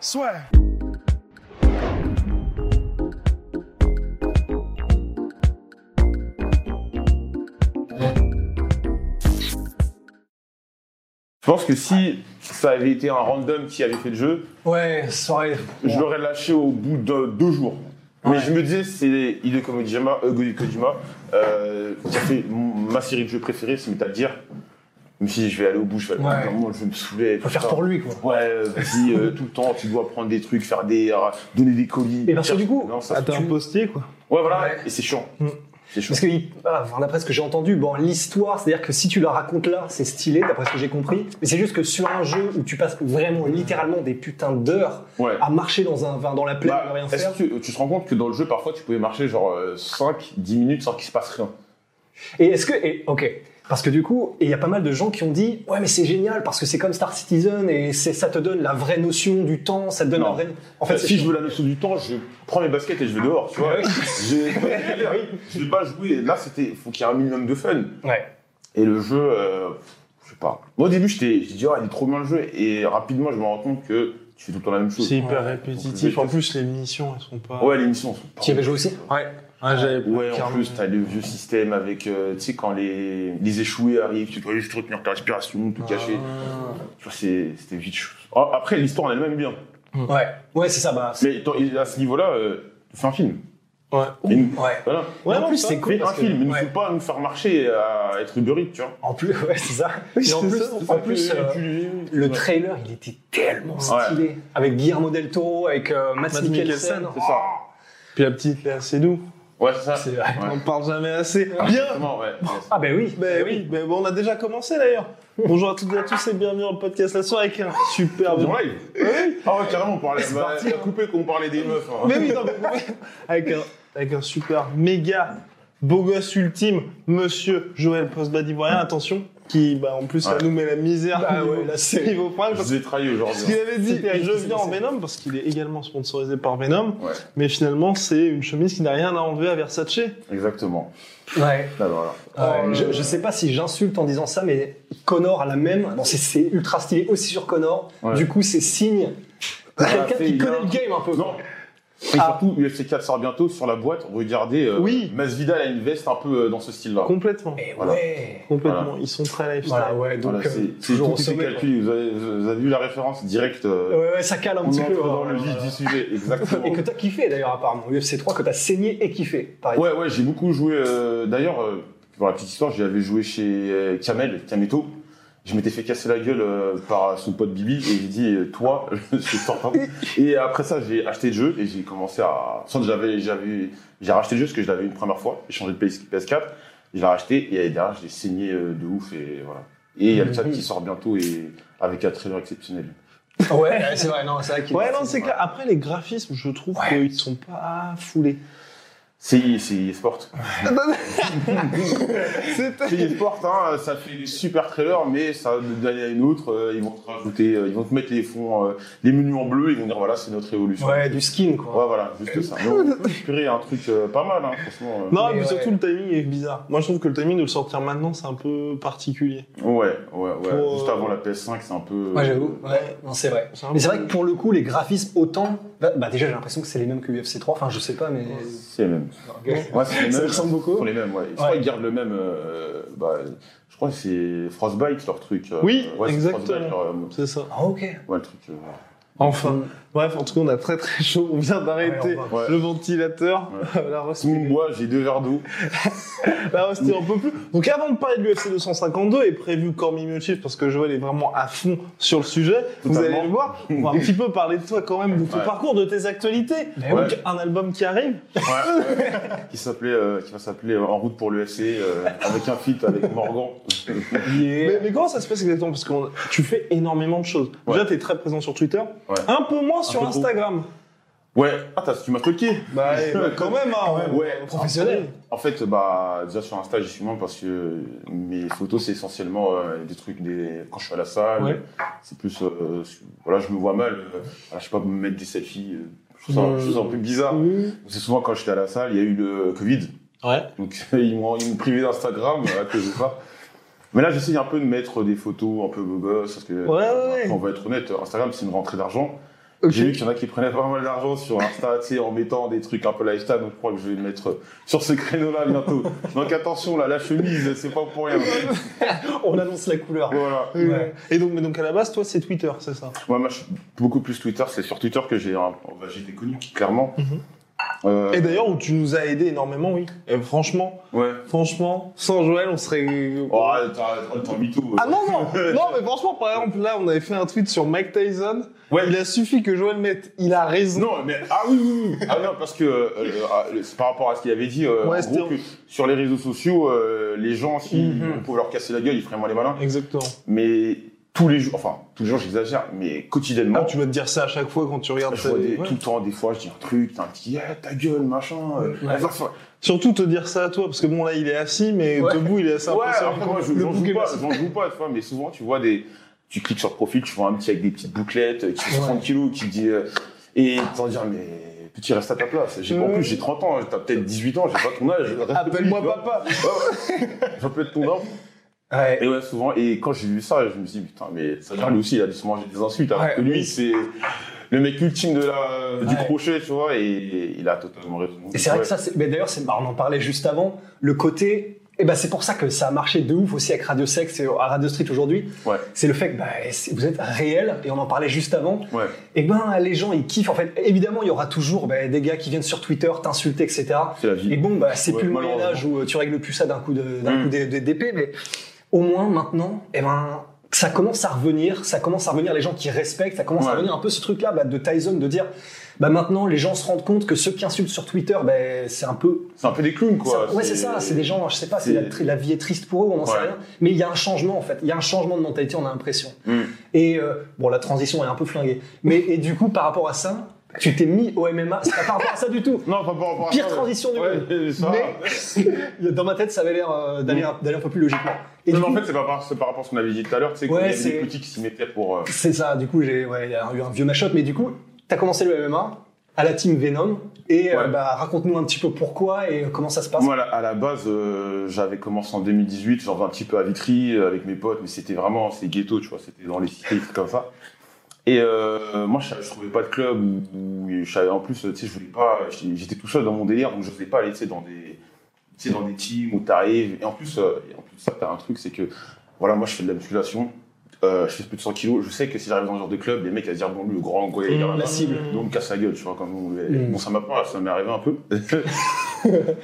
Soit. Je pense que si ça avait été un random qui avait fait le jeu, Ouais, ça aurait. je l'aurais lâché au bout de deux jours. Mais je me disais, c'est Hideo Kojima, euh, Kojima euh, qui a fait ma série de jeux préférée, c'est Metal Gear. Je me suis dit, je vais aller au bout, je vais, Ouais. vraiment, je vais me saouler. Faut faire ça. pour lui, quoi. Ouais, euh, vas-y, euh, tout le temps, tu dois prendre des trucs, faire des, euh, donner des colis. Et parce que du coup, Non, ça un tue. postier, quoi. Ouais, voilà, Ouais. et c'est chiant. Mm. C'est chiant. Parce que, ah, enfin, d'après ce que j'ai entendu, bon, l'histoire, c'est-à-dire que si tu la racontes là, c'est stylé, d'après ce que j'ai compris. Mais c'est juste que sur un jeu où tu passes vraiment littéralement des putains d'heures Ouais. à marcher dans, un, dans la plaine, Bah, à rien est-ce faire. que tu te rends compte que dans le jeu, parfois, tu pouvais marcher genre 5-10 minutes sans qu'il se passe rien Et est-ce que, et, ok, parce que du coup, et il y a pas mal de gens qui ont dit, ouais, mais c'est génial parce que c'est comme Star Citizen et c'est, ça te donne la vraie notion du temps, ça te donne Non. la vraie. En fait, si je veux la notion du temps, je prends mes baskets et je vais dehors, tu vois. Je vais pas jouer. Là, c'était, faut qu'il y ait un minimum de fun. Ouais. Et le jeu, euh, je sais pas. Moi, au début, j'étais, j'ai dit, oh, il est trop bien le jeu. Et rapidement, je me rends compte que tu fais tout le temps la même chose. C'est hyper Ouais. répétitif. En plus, les munitions, elles sont pas. Ouais, les missions sont pas- Tu y avais joué aussi? Ouais. Ah, Ouais, en plus, t'as le vieux système avec, euh, tu sais, quand les, les échoués arrivent, tu dois juste retenir ta respiration, tout cacher. Ah. Tu vois, c'est- c'était vite chaud. Ah, Après, l'histoire en elle-même est bien. Ouais. Ouais, c'est ça, bah. c'est- Mais à ce niveau-là, euh, fais un film. Ouais. Ouais. Voilà. Ouais, en non, plus, c'est cool. Fais un parce que- film, mais il ne ouais. faut pas nous faire marcher à être Uber Eats, tu vois. En plus, ouais, c'est ça. Oui, en c'est plus, ça, c'est en ça. plus, Tu- euh, tu- le trailer, il était tellement Ouais. stylé. Avec Guillermo del Toro, avec euh, Matt, Mikkelsen. C'est ça. Puis la petite Léa Seydoux. Ouais, c'est ça. C'est vrai. On en parle jamais assez. Bien ouais. Ah, ben oui. Ben oui, ben bon, on a déjà commencé d'ailleurs. Bonjour à toutes et à tous et bienvenue dans le podcast La Soirée avec un superbe. En live Ah ouais, carrément, on parlait. C'est bah, parti. t'as coupé qu'on parlait des meufs. hein. Mais oui, non, mais avec un, avec un super méga beau gosse ultime, monsieur Joël Postbad ivoirien, attention, qui bah, en plus ça Ouais. nous met la misère Bah niveau, ouais, là, c'est- niveau prime, Je parce vous ai trahi aujourd'hui. qu'il avait dit je viens en Venom parce qu'il est également sponsorisé par Venom, Ouais, mais finalement c'est une chemise qui n'a rien à enlever à Versace. exactement. Ouais. Là, voilà. Ouais, je, je sais pas si j'insulte en disant ça, mais Connor a la même. Bon, c'est- ultra stylé aussi sur Connor. Ouais. Du coup, c'est signe quelqu'un qui connaît un le game un peu. Non. Et Ah. surtout, UFC 4 sort bientôt sur la boîte. Regardez, euh, Oui. Masvidal a une veste un peu euh, dans ce style-là. Complètement. Et Voilà. ouais. Complètement. Voilà. Ils sont très lifestyle. Voilà, ouais, donc Voilà, euh, c'est toujours tout calculé. Vous avez, vous avez vu la référence directe. euh, Ouais, ouais, ça cale un petit peu. dans hein, le vif du sujet, exactement. Et que t'as kiffé d'ailleurs, apparemment. UFC 3, que t'as saigné et kiffé. Pareil. Ouais, ouais, j'ai beaucoup joué. euh, D'ailleurs, euh, pour la petite histoire, j'y avais joué chez euh, Kamel, Kameto. Je m'étais fait casser la gueule euh, par son pote Bibi et j'ai dit euh, toi, je sors pas. Et après ça, j'ai acheté le jeu et j'ai commencé à. Sans que j'avais, j'avais, j'ai racheté le jeu parce que je l'avais une première fois. J'ai changé de PS- PS4, je l'ai racheté et derrière, j'ai saigné euh, de ouf et voilà. Et il y a le chat qui sort bientôt et avec un trailer exceptionnel. Ouais, c'est vrai, non, c'est vrai Ouais, non, c'est clair. Après, les graphismes, je trouve Ouais. qu'ils sont pas foulés. C'est c'est sport. C'était. C'est sport, hein, ça fait des super trailers, mais ça d'année à une autre, euh, ils vont te rajouter, euh, ils vont te mettre les fonds, euh, les menus en bleu, ils vont dire voilà, c'est notre évolution. Ouais, du skin, quoi. Ouais, voilà, juste ça. Peut inspirer un truc euh, pas mal, hein, franchement. euh. Non, Mais mais ouais. surtout le timing est bizarre. Moi, je trouve que le timing de le sortir maintenant, c'est un peu particulier. Ouais, ouais, ouais. Pour, Juste euh, avant la PS5, c'est un peu. Ouais, j'avoue. Ouais, non, c'est vrai. Mais c'est vrai que pour le coup, les graphismes autant. Bah, bah, déjà, j'ai l'impression que c'est les mêmes que UFC 3. Enfin, je sais pas, mais. C'est les mêmes. Ouais, c'est les Ça mêmes. ressemble beaucoup. Sont les mêmes, ouais. Je crois Ouais. qu'ils gardent le même. euh, bah, je crois que c'est Frostbite leur truc. euh, Oui, ouais, exactement. Frostbite, leur, euh, C'est ça. Ah, ok. ouais, le truc. euh, Enfin. Bref, en tout cas, on a très très chaud. On vient d'arrêter Ouais, on le ventilateur. la respiration. moi, j'ai deux verres d'eau. Là, c'était un peu plus. Donc, avant de parler de l'UFC 252 et prévu Cormi Miochif, parce que Joël est vraiment à fond sur le sujet, vous allez le voir. On va un petit peu parler de toi quand même, de ton Ouais. parcours, de tes actualités. Mais Donc, ouais. un album qui arrive. Ouais, ouais. qui s'appelait, euh, qui va s'appeler euh, En route pour l'UFC, euh, avec un feat avec Morgan. Mais, mais comment ça se passe exactement? Parce que tu fais énormément de choses. Déjà, Ouais. tu es très présent sur Twitter, Ouais. un peu moins sur peu trop. Instagram. Ouais, ah, t'as- tu m'as toqué. Bah, eh, bah, quand même, hein, Ouais. Professionnel. En fait, bah, déjà sur Insta, j'y suis moins parce que mes photos, c'est essentiellement euh, des trucs des... quand je suis à la salle. Ouais. C'est plus, euh, voilà, je me vois mal. euh, voilà, je sais pas, me mettre des selfies. euh, je trouve ça, je trouve ça un peu bizarre. Oui. C'est souvent quand j'étais à la salle, il y a eu le Covid. Ouais. Donc ils m'ont ils m'ont privé d'Instagram à cause de ça. Mais là, j'essaye un peu de mettre des photos un peu beau gosse parce que Ouais, ouais, ouais. on va être honnête, Instagram c'est une rentrée d'argent. J'ai vu qu'il y en a qui prenaient pas mal d'argent sur Insta, tu sais, en mettant des trucs un peu lifestyle, donc je crois que je vais me mettre sur ce créneau-là bientôt. Donc attention, là, la chemise, c'est pas pour rien. On annonce la couleur. Voilà. Ouais. Et donc, mais donc à la base, toi, c'est Twitter, c'est ça? Moi, moi, je suis beaucoup plus Twitter, c'est sur Twitter que j'ai un- bah, j'ai été connu, clairement. Mhm. Euh, Et d'ailleurs, où tu nous as aidé énormément, oui. Et franchement, ouais. franchement, sans Joël, on serait. Oh, t'as t'as mytho. Ah non, non, non, mais franchement, par exemple, là, on avait fait un tweet sur Mike Tyson. Ouais. Il a suffi que Joël mette, il a raison. Non, mais ah oui, oui, oui. Ah non, parce que euh, euh, ah, par rapport à ce qu'il avait dit, euh, Ouais, en c'était gros, que sur les réseaux sociaux, les gens, si Mhm. on pouvait leur casser la gueule, ils feraient moins les malins. Exactement. Mais tous les jours, enfin, tous les jours, j'exagère, mais quotidiennement, Ah, tu vas te dire ça à chaque fois quand tu regardes. des- ouais. tout le temps, des fois, je dis un truc, t'as un petit, ah, ta gueule, machin. euh, Ouais. Surtout te dire ça à toi, parce que bon, là, il est assis, mais Ouais. debout, il est assez Ouais, impressionnant. après, moi, j'en joue pas, j'en joue pas, tu vois, mais souvent, tu vois des, tu cliques sur le profil, tu vois un petit avec des petites bouclettes, euh, qui fait Ouais. 30 kilos, qui dit, euh, et t'en dire, mais, petit, reste à ta place. J'ai, En plus, j'ai 30 ans, t'as peut-être 18 ans, j'ai pas ton âge. Appelle-moi papa. J'en peux être ton homme. Ouais. Et ouais, souvent, et quand j'ai vu ça, je me suis dit, putain, mais ça lui aussi, il a dû se manger des insultes, Ouais. lui, c'est le mec ultime de la, du crochet, tu vois, et il a totalement raison. Et c'est vrai que ça, mais d'ailleurs, c'est, on en parlait juste avant, le côté, et ben c'est pour ça que ça a marché de ouf aussi avec Radio Sex et à Radio Street aujourd'hui. C'est le fait que bah, vous êtes réel, et on en parlait juste avant. Et ben les gens ils kiffent. En fait, évidemment, il y aura toujours bah, des gars qui viennent sur Twitter t'insulter, etc. C'est la vie. Et bon, bah, c'est plus le Moyen. Âge où euh, tu règles plus ça d'un coup de- d'un Mm. coup d'é- d'épée, mais au moins maintenant, eh ben ça commence à revenir, ça commence à revenir les gens qui respectent, ça commence à revenir un peu ce truc-là bah, de Tyson de dire, bah maintenant les gens se rendent compte que ceux qui insultent sur Twitter, bah, c'est un peu, C'est un peu des clowns, quoi. ouais c'est ça, c'est des gens, je sais pas, c'est la, vie est triste pour eux, on n'en sait rien, mais il y a un changement en fait, il y a un changement de mentalité, on a l'impression. Mm. Et euh, bon, la transition est un peu flinguée, mais et du coup par rapport à ça, tu t'es mis au MMA, c'est pas par rapport à ça du tout. Non, pas par rapport à Pire ça, transition du ouais, monde. Mais dans ma tête, ça avait l'air euh, d'aller un- peu plus logiquement. Et Non, mais en fait, c'est pas par, rapport à ce qu'on avait dit tout à l'heure, tu sais, Ouais, qu'il y avait c'est- des petits qui s'y mettaient pour. euh, c'est ça. Du coup, j'ai ouais, il y a eu un vieux mashup, mais du coup, t'as commencé le MMA à la team Venom et euh, bah, raconte-nous un petit peu pourquoi et comment ça se passe. Moi, à la- à la base, euh, j'avais commencé en 2018, j'en faisais un petit peu à Vitry euh, avec mes potes, mais c'était vraiment, c'est ghetto, tu vois, c'était dans les cités, des trucs comme ça. Et euh, moi, je, je trouvais pas de club où, où je savais, en plus, tu sais, je voulais pas, j'étais tout seul dans mon délire, donc je voulais pas aller, tu sais, dans des, tu sais, dans des teams où t'arrives. Et en plus, euh, et en plus de ça, t'as un truc, c'est que, voilà, moi, je fais de la musculation, euh, je fais plus de 100 kilos, je sais que si j'arrive dans ce genre de club, les mecs, ils vont se dire, bon, lui, le grand, quoi, il Mmh, est la cible. Donc, on me casse la gueule, tu vois, comme on Mm. Bon, ça m'a pas, ça m'est arrivé un peu.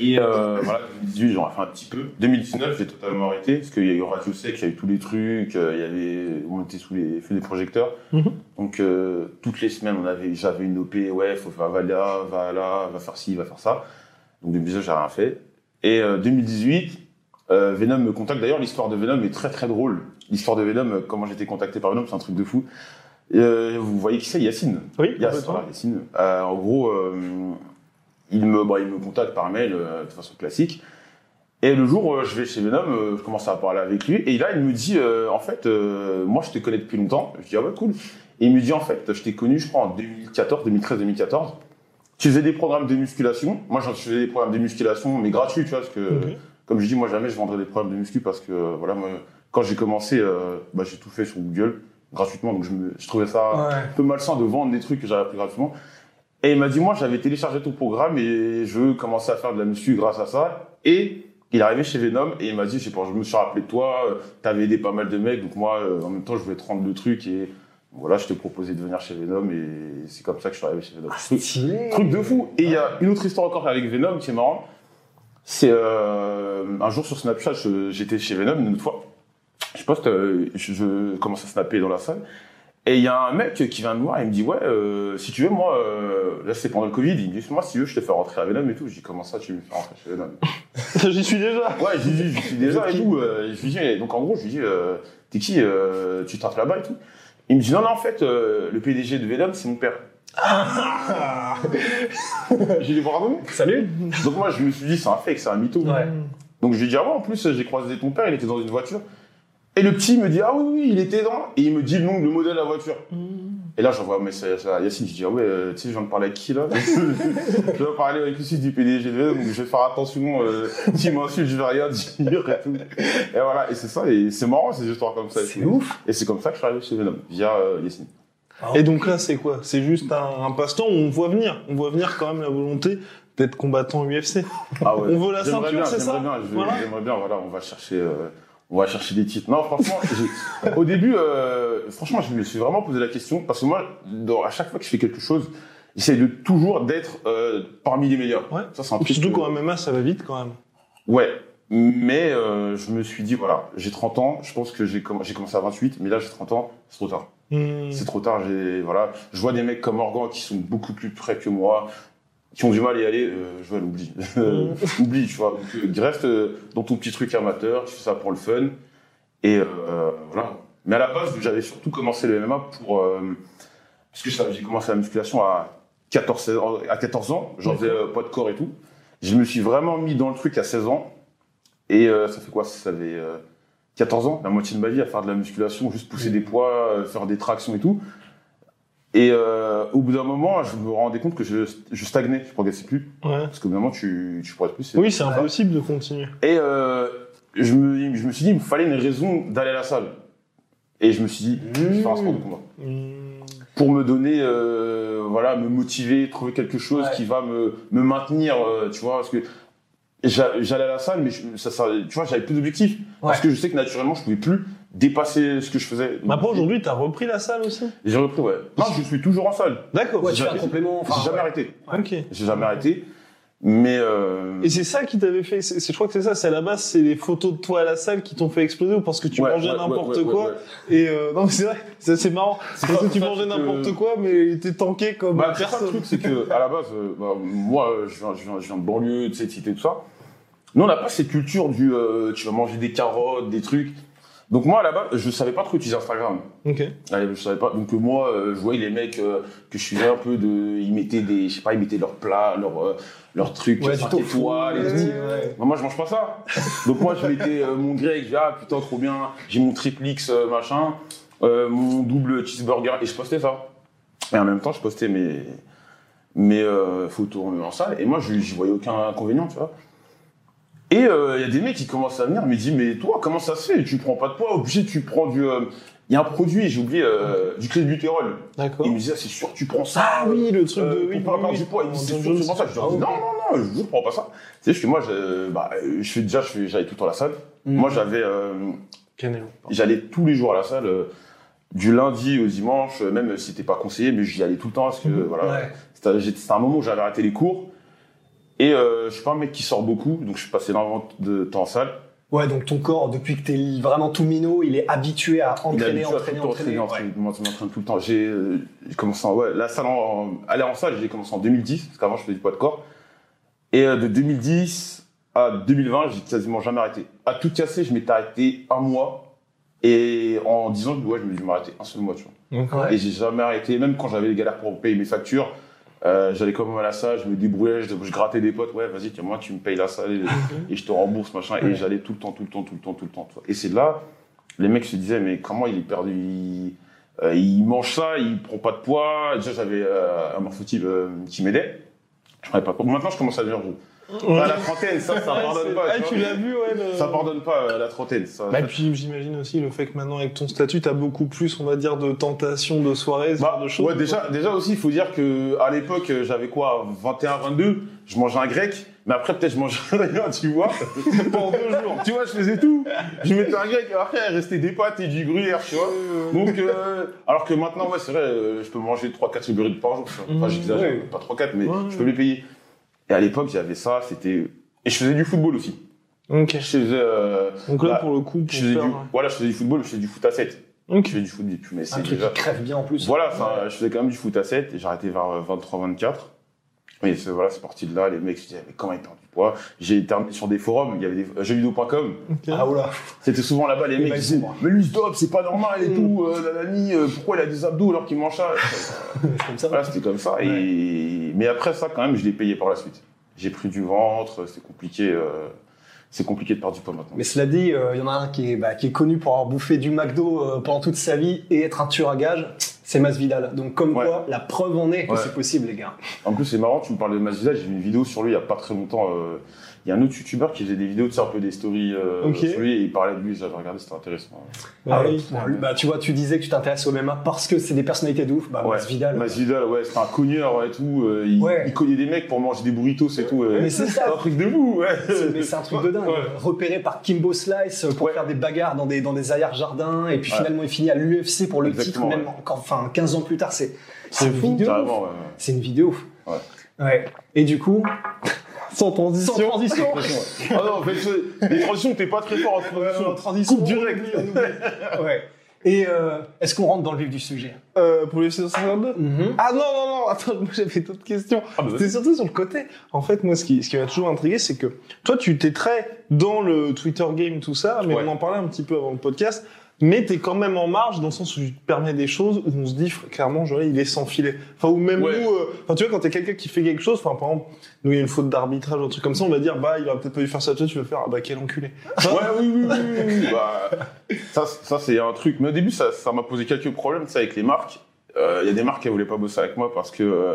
Et euh, voilà, 2018, j'en ai fait un petit peu. 2019, j'ai totalement arrêté, parce qu'il y a eu Radio Sec, il y a eu tous les trucs, euh, il y avait, on était sous les feux des projecteurs. Mhm. Donc, euh, toutes les semaines, on avait, j'avais une OP, ouais, faut faire, va là, va là, va faire ci, va faire ça. Donc, 2019, j'ai rien fait. Et euh, 2018, euh, Venom me contacte. D'ailleurs, l'histoire de Venom est très très drôle. L'histoire de Venom, comment j'ai été contacté par Venom, c'est un truc de fou. Vous voyez qui c'est? Yacine Oui, voilà, Yacine. Euh, en gros, il me, bah, il me contacte par mail euh, de façon classique. Et le jour où je vais chez Venom, euh, je commence à parler avec lui. Et là, il me dit, euh, en fait, euh, moi, je te connais depuis longtemps. Je dis, ah bah cool. Et il me dit, en fait, je t'ai connu, je crois, en 2014, 2013, 2014. Tu faisais des programmes de musculation. Moi, je faisais des programmes de musculation, mais gratuits, tu vois, parce que, Ok. comme je dis, moi, jamais je vendrais des programmes de muscu parce que, euh, voilà, moi, quand j'ai commencé, euh, bah, j'ai tout fait sur Google, gratuitement. Donc, je, me, je trouvais ça Ouais. un peu malsain de vendre des trucs que j'avais appris gratuitement. Et il m'a dit, moi, j'avais téléchargé ton programme et je veux commencer à faire de la muscu grâce à ça. Et il est arrivé chez Venom et il m'a dit, je sais pas, je me suis rappelé de toi, euh, t'avais aidé pas mal de mecs, donc moi, euh, en même temps, je voulais te rendre le truc et Voilà, je t'ai proposé de venir chez Venom et c'est comme ça que je suis arrivé chez Venom. Ah, Truc- de fou. Et il y a une autre histoire encore avec Venom qui est marrant. C'est euh, un jour sur Snapchat, j'étais chez Venom une autre fois. Je poste, je, je commence à snapper dans la salle. Et il y a un mec qui vient me voir et il me dit Ouais, euh, si tu veux, moi, euh, là c'est pendant le Covid, il me dit Moi, si tu veux, je te fais rentrer à Venom et tout. Je dis Comment ça, tu me fais rentrer chez Venom? J'y suis déjà. Ouais, dit, je suis déjà et tout. euh, je lui dis, donc en gros, je lui dis, euh, t'es qui euh, Tu taffes là-bas et tout Il me dit, non, non, en fait, euh, le PDG de Venom, c'est mon père. j'ai dit, pardon Salut. Donc moi, je me suis dit, c'est un fake, c'est un mytho. Ouais. Donc je lui dis, ah ouais, en plus, j'ai croisé ton père, il était dans une voiture. Et le petit me dit, ah oui, oui, il était dans. Et il me dit le nom, le modèle de la voiture. Et là, j'envoie un message à Yacine, je dis, ah ouais, euh, tu sais, je viens de parler avec qui là? Je viens de parler avec le site du PDG de Venom, donc je vais faire attention, euh, s'il m'insulte, je vais rien dire et tout. Et voilà, et c'est ça, et c'est marrant ces histoires comme ça. C'est ouf. Et c'est comme ça que je suis arrivé chez Venom, via euh, Yacine. Et donc là, c'est quoi? C'est juste un, un passe-temps où on voit venir. On voit venir quand même la volonté d'être combattant UFC. Ah ouais. On veut la ceinture, c'est ça? J'aimerais bien, je vais- Voilà. j'aimerais bien, voilà, on va chercher, euh, on va chercher des titres. Non, franchement, au début, euh, franchement, je me suis vraiment posé la question parce que moi, dans- à chaque fois que je fais quelque chose, j'essaie de toujours d'être euh, parmi les meilleurs. Ouais. Ça, c'est un. Surtout que- qu'en MMA, ça va vite quand même. Ouais. Mais euh, je me suis dit, voilà, j'ai 30 ans, je pense que j'ai comm- j'ai commencé à 28, mais là j'ai 30 ans, c'est trop tard. Hmm. C'est trop tard, j'ai voilà, je vois des mecs comme Morgan qui sont beaucoup plus près que moi, qui ont du mal à y aller, euh, je vois l'oublie. oublie, tu vois. Donc, euh, reste euh, dans ton petit truc amateur, tu fais ça pour le fun. Et euh, voilà. Mais à la base, j'avais surtout commencé le MMA pour euh, parce que j'ai commencé la musculation à 14 16 ans- à 14 ans, j'en faisais pas de corps et tout. Je me suis vraiment mis dans le truc à 16 ans. Et ça fait quoi? Ça fait euh, 14 ans, la moitié de ma vie à faire de la musculation, juste pousser des poids, faire des tractions et tout. Et euh, au bout d'un moment, je me rendais compte que je, je stagnais, je progressais plus. Ouais. Parce qu'au bout d'un moment, tu, tu progresses plus. Oui, c'est impossible de continuer. Et euh, je, me, je me suis dit, il me fallait une raison d'aller à la salle. Et je me suis dit, je vais faire un sport de combat. Hmm. Pour me donner, euh, voilà, me motiver, trouver quelque chose Ouais. qui va me, me maintenir, euh, tu vois, parce que j'a- j'allais à la salle, mais je- ça, ça, tu vois, j'avais plus d'objectifs. Parce que je sais que naturellement, je pouvais plus dépasser ce que je faisais. Mais après, aujourd'hui, t'as repris la salle aussi? J'ai repris, ouais. Non, je suis toujours en salle. D'accord. Ouais, tu fais un J'ai- complément. enfin, J'ai jamais ouais. arrêté. Ok. J'ai jamais arrêté. Mais euh, Et c'est ça qui t'avait fait, c'est, c'est- je crois que c'est ça, c'est à la base, c'est les photos de toi à la salle qui t'ont fait exploser ou parce que tu ouais, mangeais ouais, n'importe ouais, quoi. ouais, ouais. Et euh, non, mais c'est vrai, c'est, c'est marrant. C'est Parce que tu mangeais que- n'importe quoi, mais t'es tanké comme Bah, c'est ça le personne. truc, c'est que à la base, euh, bah, moi, euh, je viens, je, viens, je viens de banlieue, de cité, tout ça. Nous, on n'a pas cette culture du euh, tu vas manger des carottes, des trucs. Donc moi, à la base, je savais pas trop utiliser Instagram. Ok. Allez, je savais pas. Donc euh, moi, euh, je voyais les mecs euh, que je suivais un peu de, ils mettaient des, je sais pas, ils mettaient leurs plats, leurs euh, leurs trucs, Ouais, cinq étoiles et ouais, tout. ouais. Bah, moi, je mange pas ça. Donc moi, je mettais mon grec, je dis, ah putain, trop bien, j'ai mon triple X machin, mon double cheeseburger, et je postais ça. Et en même temps, je postais mes, mes photos en salle, et moi, je j'y voyais aucun inconvénient, tu vois. Et euh, il y a des mecs qui commencent à venir, me disent, mais toi, comment ça se fait? Tu prends pas de poids, obligé, tu prends du... euh, Il y a un produit, j'ai oublié, euh, du clébutérol. D'accord. Il me disait, c'est sûr, tu prends ça. Ah oui, le truc Euh, de. pour oui, pas oui, du poids. Il me c'est sûr, c'est pour ça. Je dis, Ah, non, non, non, je ne prends pas ça. C'est juste que moi, je, bah, je fais déjà, j'allais tout le temps à la salle. Mm. Moi, j'avais, j'allais tous les jours à la salle, du lundi au dimanche, même si c'était pas conseillé, mais j'y allais tout le temps parce que, voilà. Ouais. C'était j'étais- c'était un moment où j'avais arrêté les cours. Et euh, je suis pas un mec qui sort beaucoup, donc je suis passé énormément de temps en salle. Ouais, donc ton corps, depuis que t'es vraiment tout minot, il est habitué à Il entraîner, habitué à tout entraîner, entraîner. entraîner, entraîner, m'entraîner tout le temps. J'ai euh, j'ai commencé en, ouais, la salle en, aller en salle, j'ai commencé en 2010, parce qu'avant je faisais du poids de corps. Et euh, de 2010 à 2020, j'ai quasiment jamais arrêté. À tout casser, je m'étais arrêté un mois. Et en 10 ans, ouais, je me suis arrêté un seul mois, tu vois. Ok. Ouais. Et j'ai jamais arrêté, même quand j'avais les galères pour payer mes factures. Euh, j'allais quand même à la salle, je me débrouillais, je, je grattais des potes, ouais, vas-y, tiens, moi, tu me payes la salle et, et je te rembourse, machin. Et j'allais tout le temps, tout le temps, tout le temps, tout le temps. Et c'est là, les mecs se disaient, mais comment il est perdu? Il, euh, il mange ça, il prend pas de poids. Déjà, j'avais euh, un morphotype euh, qui m'aidait. Je prenais pas de poids. Maintenant, je commence à devenir gros. À la trentaine, ça, ça pardonne pas. Ah, tu vois. l'as vu, ouais. le- Ça pardonne pas euh, la trentaine. Ça, Bah, puis j'imagine aussi le fait que maintenant avec ton statut, t'as beaucoup plus, on va dire, de tentations de soirées, ce Bah, genre de choses. ouais, déjà, déjà aussi, il faut dire que à l'époque, euh, j'avais quoi, 21, 22, je mangeais un grec, mais après peut-être je mangeais rien, tu vois, pendant deux jours. Tu vois, je faisais tout. Je mettais un grec, et après il restait des pâtes et du gruyère, tu vois. Donc, euh, alors que maintenant, ouais, c'est vrai, euh, je peux manger 3-4 burritos par jour. Enfin, Mhm. j'exagère, Ouais. pas 3-4, mais Ouais. je peux les payer. Et à l'époque, j'avais ça, c'était. Et je faisais du football aussi. Ok. Je faisais. euh, Donc là, bah, pour le coup, pour je faisais faire... du, voilà, je faisais du football, je faisais du foot à 7. Ok. Je faisais du foot, mais Un c'est truc déjà. qui crève bien en plus. Voilà, je faisais quand même du foot à 7 et j'ai arrêté vers 23-24. Et c'est voilà, c'est parti de là, les mecs se disaient, mais comment il perd J'ai terminé sur des forums, il y avait des jeuxvideo.com. Ah oula. c'était souvent là-bas, les Les mecs mecs disaient, mais lui stop, c'est pas normal et tout, euh, nanani, euh, pourquoi il a des abdos alors qu'il mange ça? C'est comme ça. Voilà, c'était comme ça. Et... Mais après ça, quand même, je l'ai payé par la suite. J'ai pris du ventre, c'est compliqué, euh, c'est compliqué de perdre du poids maintenant. Mais cela dit, euh, il y en a un qui est, bah, qui est connu pour avoir bouffé du McDo euh, pendant toute sa vie et être un tueur à gage, c'est Masvidal. Donc comme Ouais. quoi, la preuve en est que Ouais. c'est possible, les gars. En plus, c'est marrant, tu me parles de Masvidal, j'ai vu une vidéo sur lui il y a pas très longtemps. euh, Il y a un autre youtubeur qui faisait des vidéos, tu sais, un peu des stories euh, Ok. sur lui, et il parlait de lui, j'avais regardé, c'était intéressant. Ah ouais. oui. Bon, lui, bah, tu vois, tu disais que tu t'intéresses au MMA parce que c'est des personnalités de ouf. Bah, Ouais. Masvidal. Masvidal, ouais, c'était un cogneur et tout, euh, il, Ouais. il cognait des mecs pour manger des burritos et tout. euh, Mais c'est ça. un truc de fou, ouais. C'est- Mais c'est un truc de dingue. Ouais. Repéré par Kimbo Slice pour Ouais. faire des bagarres dans des, dans des ailleurs jardins, et puis Ouais. finalement il finit à l'UFC pour le Exactement, titre, même encore, enfin 15 ans plus tard. C'est C'est une fou, vidéo. C'est une vidéo. Ouais. Ouais. Et du coup, Sans transition. sans transition. Ah non, en fait, les transitions, t'es pas très fort en transition. transition. Coupe direct. ouais. Et euh, est-ce qu'on rentre dans le vif du sujet? Euh, pour les 652 Mhm. Ah non, non, non, attends, moi j'avais d'autres questions. Ah bah, C'était surtout sur le côté. En fait, moi, ce qui, ce qui m'a toujours intrigué, c'est que toi, tu t'es très dans le Twitter game, tout ça, mais Ouais. on en parlait un petit peu avant le podcast. Mais t'es quand même en marge dans le sens où tu te permets des choses où on se dit clairement, genre, il est sans filet. Enfin, ou même Ouais. nous, euh, enfin, tu vois, quand t'es quelqu'un qui fait quelque chose, enfin, par exemple, nous, il y a une faute d'arbitrage, un truc comme ça, on va dire, bah, il aurait peut-être pas dû faire ça, tu vas faire, ah bah, quel enculé. Ouais, oui, oui, oui, oui, oui. Bah, ça, ça c'est un truc. Mais au début, ça, ça m'a posé quelques problèmes, tu sais, avec les marques. Euh, Il y a des marques qui voulaient pas bosser avec moi parce que euh,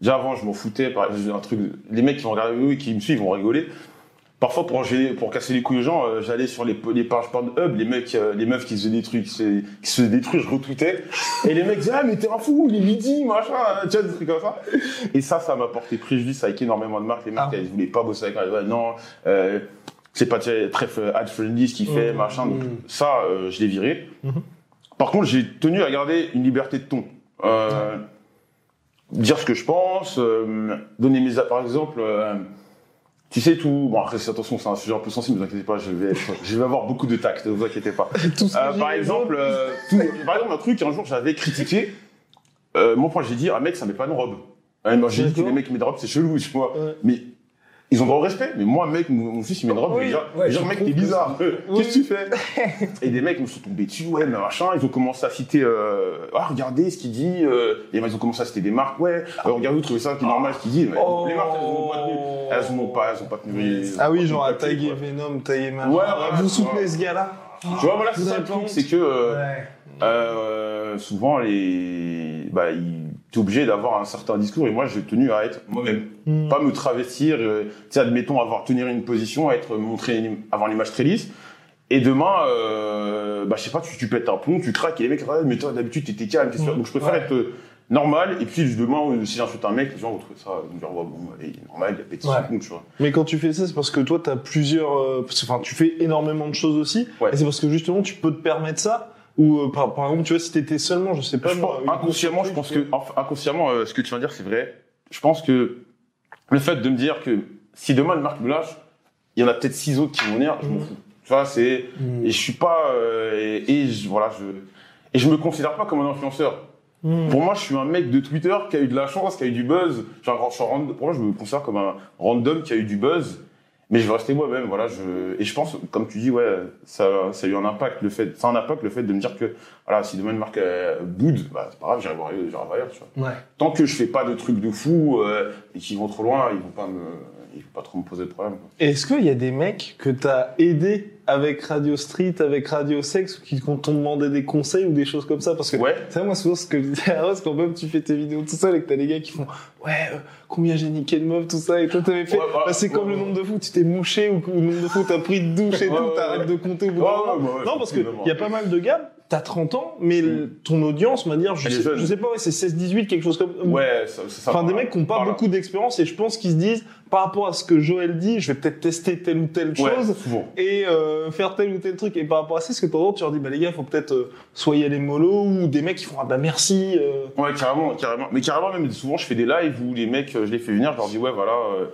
déjà avant, je m'en foutais. Par exemple, un truc, les mecs qui vont regarder et qui me suivent, ils vont rigoler. Parfois, pour, casser les couilles aux gens, euh, j'allais sur les, les pages Pornhub, les mecs, euh, les meufs qui se trucs, qui se, qui se faisaient détruire, je retweetais. Et les mecs disaient, ah, mais t'es un fou, il est midi, machin, tu vois, des trucs comme ça. Et ça, ça m'a porté préjudice avec énormément de marques. Les marques, Ah. elles voulaient pas bosser avec moi. Non, euh, c'est pas très très ad-friendly ce qu'il fait, Mhm. machin. Donc, ça, je l'ai viré. Mhm. Par contre, j'ai tenu à garder une liberté de ton. Dire ce que je pense, donner mes... Par exemple, tu sais tout... Bon, après, attention, c'est un sujet un peu sensible, ne vous inquiétez pas, je vais, je vais avoir beaucoup de tact, ne vous inquiétez pas. Euh, par exemple, euh, tout- par exemple, un truc, un jour, j'avais critiqué, euh, mon point, j'ai dit, un mec, ça met pas une robe. Ouais, moi, j'ai dit que les mecs qui mettent des robes, c'est chelou, tu vois. Ouais. Mais ils ont droit au respect. Mais moi, mec, mon, mon fils, il met une robe, Oui. je vais dire, Ouais, mec, t'es bizarre. Qu'est-ce que tu fais Et des mecs me sont tombés dessus, ouais, mais machin. Ils ont commencé à citer, euh, ah, regardez ce qu'il dit. Euh, et ils ont commencé à citer des marques, ouais. Euh, regardez, vous trouvez ça qui est normal ce qu'il dit. Mais Oh. Les marques, elles ont pas tenu. Elles ont pas, elles ont pas tenu. Ah oui, genre à quoi. Venom, taguer machin. Ouais, voilà, Vous tu soutenez vois. ce gars-là Tu vois, voilà, c'est ça le truc, c'est que euh, Ouais. euh, souvent les, bah, t'es obligé d'avoir un certain discours et moi j'ai tenu à être moi-même, Hmm. pas me travestir. euh, tu sais, admettons avoir tenir une position, être montré, une- avoir l'image très lisse. Et demain, euh, bah je sais pas, tu, tu pètes un plomb, tu craques et les mecs, ah, mais toi d'habitude t'étais calme, t'es sûr. Mm. donc je préfère Ouais. être euh, normal. Et puis demain, euh, si j'insulte un mec, les gens vont trouver ça, ils vont dire ouais, bon, allez, il est normal, il a pété Ouais. son tu vois. Mais quand tu fais ça, c'est parce que toi, t'as plusieurs, euh, enfin, tu fais énormément de choses aussi. Ouais. Et c'est parce que justement, tu peux te permettre ça. Ou euh, par, par exemple, tu vois, si t'étais seulement, je sais pas, Je moi, pense- inconsciemment, je pense que enfin, inconsciemment, euh, ce que tu viens de dire, c'est vrai. Je pense que le fait de me dire que si demain une marque me lâche, il y en a peut-être six autres qui vont venir, je m'en Mhm. fous. Tu vois, c'est Mhm. et je suis pas euh, et, et je, voilà, je et je me considère pas comme un influenceur. Hmm. Pour moi, je suis un mec de Twitter qui a eu de la chance, qui a eu du buzz. Genre, je suis un pour moi, je me considère comme un random qui a eu du buzz. Mais je veux rester moi-même, voilà. Je, et je pense, comme tu dis, ouais, ça, ça a eu un impact, le fait, ça a un impact, le fait de me dire que, voilà, si demain une marque euh, boude, bah, c'est pas grave, j'irai voir, ailleurs, j'irai voir ailleurs, tu vois. Ouais. Tant que je fais pas de trucs de fou, euh, et qui vont trop loin, ils vont pas me, ils vont pas trop me poser de problème, quoi. Est-ce qu'il y a des mecs que t'as aidé avec Radio Street, avec Radio Sex, qui t'ont demandé des conseils ou des choses comme ça Parce que, Ouais. tu sais, moi, souvent, ce que je dis à Rose, quand même tu fais tes vidéos tout seul et que t'as des gars qui font, ouais, euh, combien j'ai niqué de meufs, tout ça, et toi, t'avais fait, Ouais, bah, bah, c'est comme le nombre de fois où tu t'es mouché ou le nombre de fois où t'as pris de douche et tout, t'arrêtes de compter au bout ouais, Non, parce que effectivement. il y a pas mal de gars, t'as 30 ans, mais le- ton audience, on va dire, je sais, jeune. je sais pas, ouais, c'est 16-18, quelque chose comme Ouais, ça, ça, ça Enfin, des mecs qui n'ont pas Voilà. beaucoup d'expérience et je pense qu'ils se disent, par rapport à ce que Joël dit, je vais peut-être tester telle ou telle Ouais, chose souvent. et euh, faire tel ou tel truc. Et par rapport à ça, ce que t'entends, tu leur dis, bah les gars, faut peut-être euh, soit y aller mollo ou des mecs qui font, ah bah merci. euh. Ouais, carrément, carrément. Mais carrément, même souvent, je fais des lives où les mecs, euh, je les fais venir, je leur dis, ouais, voilà, euh,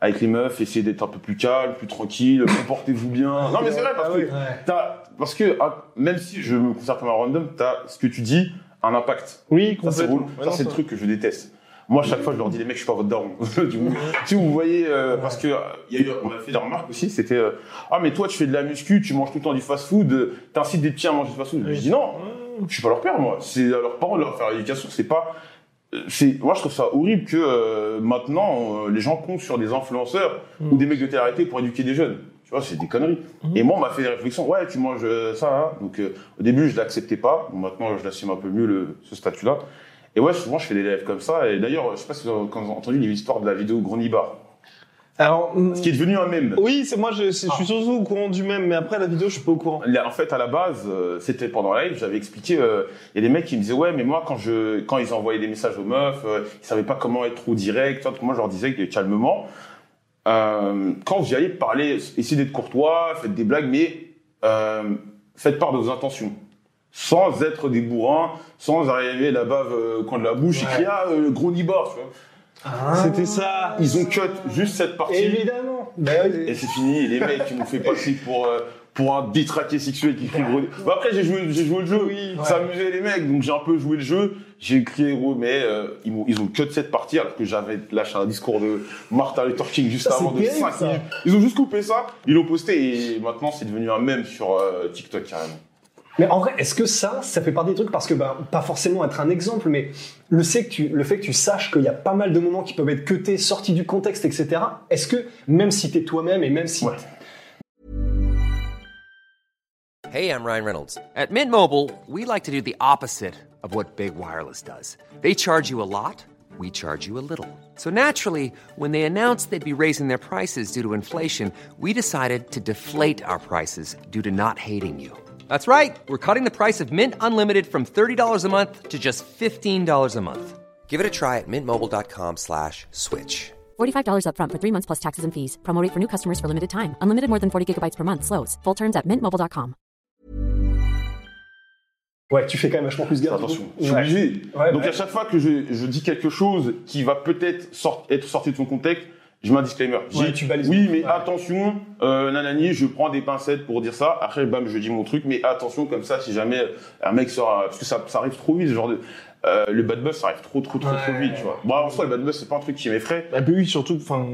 avec les meufs, essayez d'être un peu plus calme, plus tranquille, comportez-vous bien. Non, mais c'est vrai, parce Ah que, t'as- parce que, ah, même si je me considère comme un random, t'as, ce que tu dis, un impact. Oui, Ça, c'est complètement. Ouais, Ça, non, c'est le truc que je déteste. Moi, à chaque fois, je leur dis, les mecs, je suis pas votre daron. Tu vois, si vous voyez, euh, parce que, euh, il y a eu, on m'a fait des remarques aussi, c'était, euh, ah, mais toi, tu fais de la muscu, tu manges tout le temps du fast food, euh, t'incites des petits à manger du fast food. Je dis non, je suis pas leur père, moi. C'est à leurs parents de leur faire l'éducation. C'est pas, c'est, moi, je trouve ça horrible que, euh, maintenant, euh, les gens comptent sur des influenceurs ou des mecs de télé pour éduquer des jeunes. Tu vois, c'est des conneries. Et moi, on m'a fait des réflexions. Ouais, tu manges euh, ça, hein. Donc, euh, au début, je l'acceptais pas. Bon, maintenant, je l'assume un peu mieux, le, ce statut-là. Et ouais, souvent, je fais des lives comme ça. Et d'ailleurs, je sais pas si vous avez quand vous avez entendu l'histoire de la vidéo Gronibar. Alors, Ce qui est devenu un mème. oui, c'est moi, je, suis surtout au courant du même, mais après la vidéo, je suis pas au courant. Là, En fait, à la base, euh, c'était pendant la live, j'avais expliqué, euh, il y a des mecs qui me disaient, ouais, mais moi, quand je, quand ils envoyaient des messages aux meufs, euh, ils savaient pas comment être trop direct, moi, je leur disais que calmement, euh, quand vous y allez parler, essayez d'être courtois, faites des blagues, mais, faites part de vos intentions. Sans être des bourrins, sans arriver la bave au coin de la bouche et crier, ah, euh, gros nibar, tu vois. C'était ça. Ils ont cut juste cette partie. Évidemment. Bah oui. Et c'est fini, et les mecs qui m'ont fait passer pour, euh, pour un détraqué sexuel qui crie gros. Bah après, j'ai joué, j'ai joué le jeu, Oui, ça amusait les mecs, donc j'ai un peu joué le jeu, j'ai crié gros, mais euh, ils, m'ont, ils ont cut cette partie alors que j'avais lâché un discours de Martin Luther King juste Ça, avant de terrible, 5 ça. minutes. Ils ont juste coupé ça, ils l'ont posté, et maintenant c'est devenu un mème sur euh, TikTok carrément. Mais en vrai, est-ce que ça, ça fait partie des trucs? Parce que, bah, pas forcément être un exemple, mais le, fait que tu, le fait que tu saches qu'il y a pas mal de moments qui peuvent être cutés, sortis du contexte, etc. Est-ce que, même si t'es toi-même et même si Ouais. Hey, I'm Ryan Reynolds. At Mint Mobile, we like to do the opposite of what Big Wireless does. They charge you a lot, we charge you a little. So naturally, when they announced they'd be raising their prices due to inflation, we decided to deflate our prices due to not hating you. That's right. We're cutting the price of Mint Unlimited from $30 a month to just $15 a month. Give it a try at mintmobile.com slash switch. $45 upfront for three months plus taxes and fees. Promo for new customers for limited time. Unlimited more than 40 gigabytes per month. Slows. Full terms at mintmobile.com. Ouais, tu fais quand même vachement plus gaffe. Attention, du coup. je suis obligé. Ouais, Donc ouais. à chaque fois que je, je dis quelque chose qui va peut-être sort- être sorti de son contexte, je mets un disclaimer. Ouais, tu balises. oui, mais Ouais. attention, euh, nanani, je prends des pincettes pour dire ça. Après, bam, je dis mon truc, mais attention comme ça, si jamais un mec sort, parce que ça, ça arrive trop vite, ce genre de, euh, le bad buzz, ça arrive trop, trop, trop, trop vite, tu vois. Bon, en soi, le bad buzz, c'est pas un truc qui m'effraie. Bah, oui, surtout, enfin,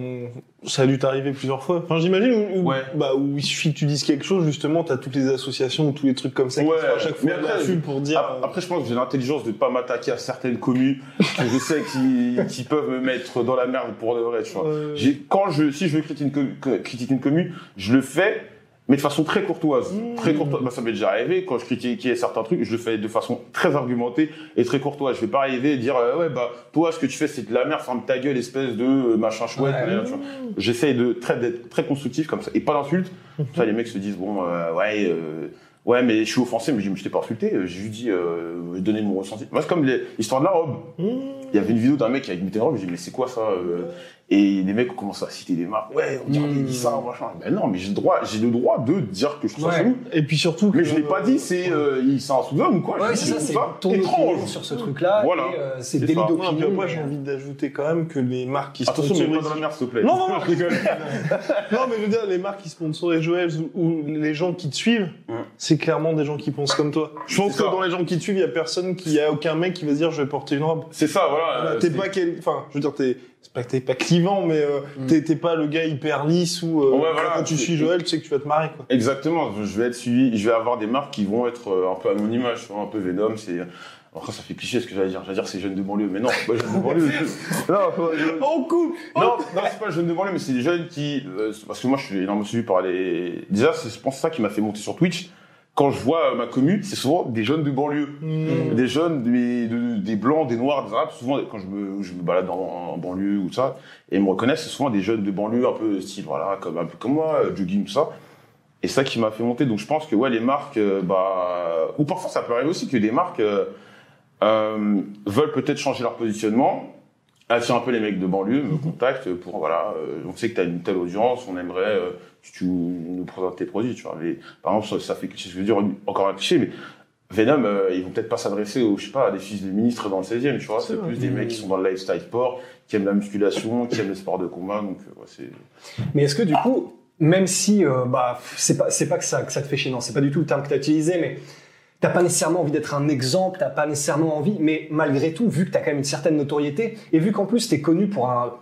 ça a dû t'arriver plusieurs fois. Enfin, j'imagine où, où- Ouais. bah, où il suffit que tu dises quelque chose, justement, t'as toutes les associations ou tous les trucs comme ça qui Ouais, se font à chaque fois après, là-dessus pour dire. Ap- Après, je pense que j'ai l'intelligence de pas m'attaquer à certaines communes que je sais qui, qui peuvent me mettre dans la merde pour de vrai, tu vois. J'ai- quand je, si je veux critiquer une, critiquer une commune, je le fais, mais de façon très courtoise. Mmh. Très courtoise. Bah, ça m'est déjà arrivé, quand je critiquais certains trucs, je le fais de façon très argumentée et très courtoise. Je vais pas arriver et dire, euh, ouais, bah, toi, ce que tu fais, c'est de la merde, ferme ta gueule, espèce de euh, machin chouette. Ouais. vois. J'essaye de très, d'être très constructif comme ça. Et pas d'insultes. Mmh. Ça, les mecs se disent, bon, euh, ouais, ouais, mais je suis offensé, mais je dis, mais je t'ai pas insulté, j'ai juste dit, euh, donner mon ressenti. Moi, c'est comme l'histoire de la robe. Mmh. Il y avait une vidéo d'un mec qui imité une robe, je dis, mais c'est quoi ça euh Et les mecs ont commencé à citer des marques. Ouais, on dirait Mmh. qu'il dit ça, machin. Ben non, mais j'ai le droit, j'ai le droit de dire que je trouve ça Ouais. chelou. Et puis surtout. Mais je l'ai pas dit, c'est, euh, il c'est un sous-homme ou quoi? Ouais, c'est ça, je c'est ton étrange. sur ce truc-là. Voilà. et, euh, c'est délit et puis d'opinion. après, j'ai envie d'ajouter quand même que les marques qui Attention, mais pas dans la merde, s'il te plaît. Non, non, non. je rigole. Non, mais je veux dire, les marques qui sponsorisent Joël ou, les gens qui te suivent, Ouais. c'est clairement des gens qui pensent comme toi. Je pense que dans les gens qui te suivent, il y a personne qui, il y a aucun mec qui va se dire je vais porter une robe. C'est ça, voilà. Euh, t'es pas quel, enfin, je veux dire, t'es, c'est pas que t'es pas clivant, mais euh, Mm. t'es, pas le gars hyper lisse ou euh, Ouais, voilà, quand tu suis Joël, tu sais que tu vas te marrer, quoi. Exactement, je vais être suivi, je vais avoir des marques qui vont être euh, un peu à mon image, un peu Venom, c'est Après, ça fait cliché ce que j'allais dire. J'allais dire c'est jeunes de banlieue, mais non, c'est pas jeunes de banlieue. non, On coupe non, non, c'est pas jeunes de banlieue, mais c'est des jeunes qui, euh, parce que moi, je suis énormément suivi par les. Déjà, c'est, je pense, ça qui m'a fait monter sur Twitch. Quand je vois euh, ma commune, c'est souvent des jeunes de banlieue, Hmm. des jeunes, des, de- des blancs, des noirs, des arabes. Souvent, quand je me, je me balade en, en banlieue ou ça, et ils me reconnaissent, c'est souvent des jeunes de banlieue, un peu style, voilà, comme un peu comme moi, euh, jogging tout ça. Et ça qui m'a fait monter. Donc, je pense que ouais, les marques, euh, bah, ou parfois ça peut arriver aussi que des marques euh, euh, veulent peut-être changer leur positionnement attire un peu les mecs de banlieue, me contactent pour, voilà, on sait que tu as une telle audience, on aimerait tu nous présentes tes produits, tu vois. Mais, par exemple, ça, fait je veux dire, encore un cliché, mais Venom, euh, ils vont peut-être pas s'adresser aux, je sais pas, à des fils de ministres dans le 16e, tu vois. C'est plus des mecs qui sont dans le lifestyle sport, qui aiment la musculation, qui aiment le sport de combat, donc, euh, ouais, c'est... Mais est-ce que du coup, même si euh, bah c'est pas c'est pas que ça que ça te fait chier, non, c'est pas du tout le terme que t'as utilisé, mais t'as pas nécessairement envie d'être un exemple, t'as pas nécessairement envie, mais malgré tout, vu que t'as quand même une certaine notoriété et vu qu'en plus t'es connu pour un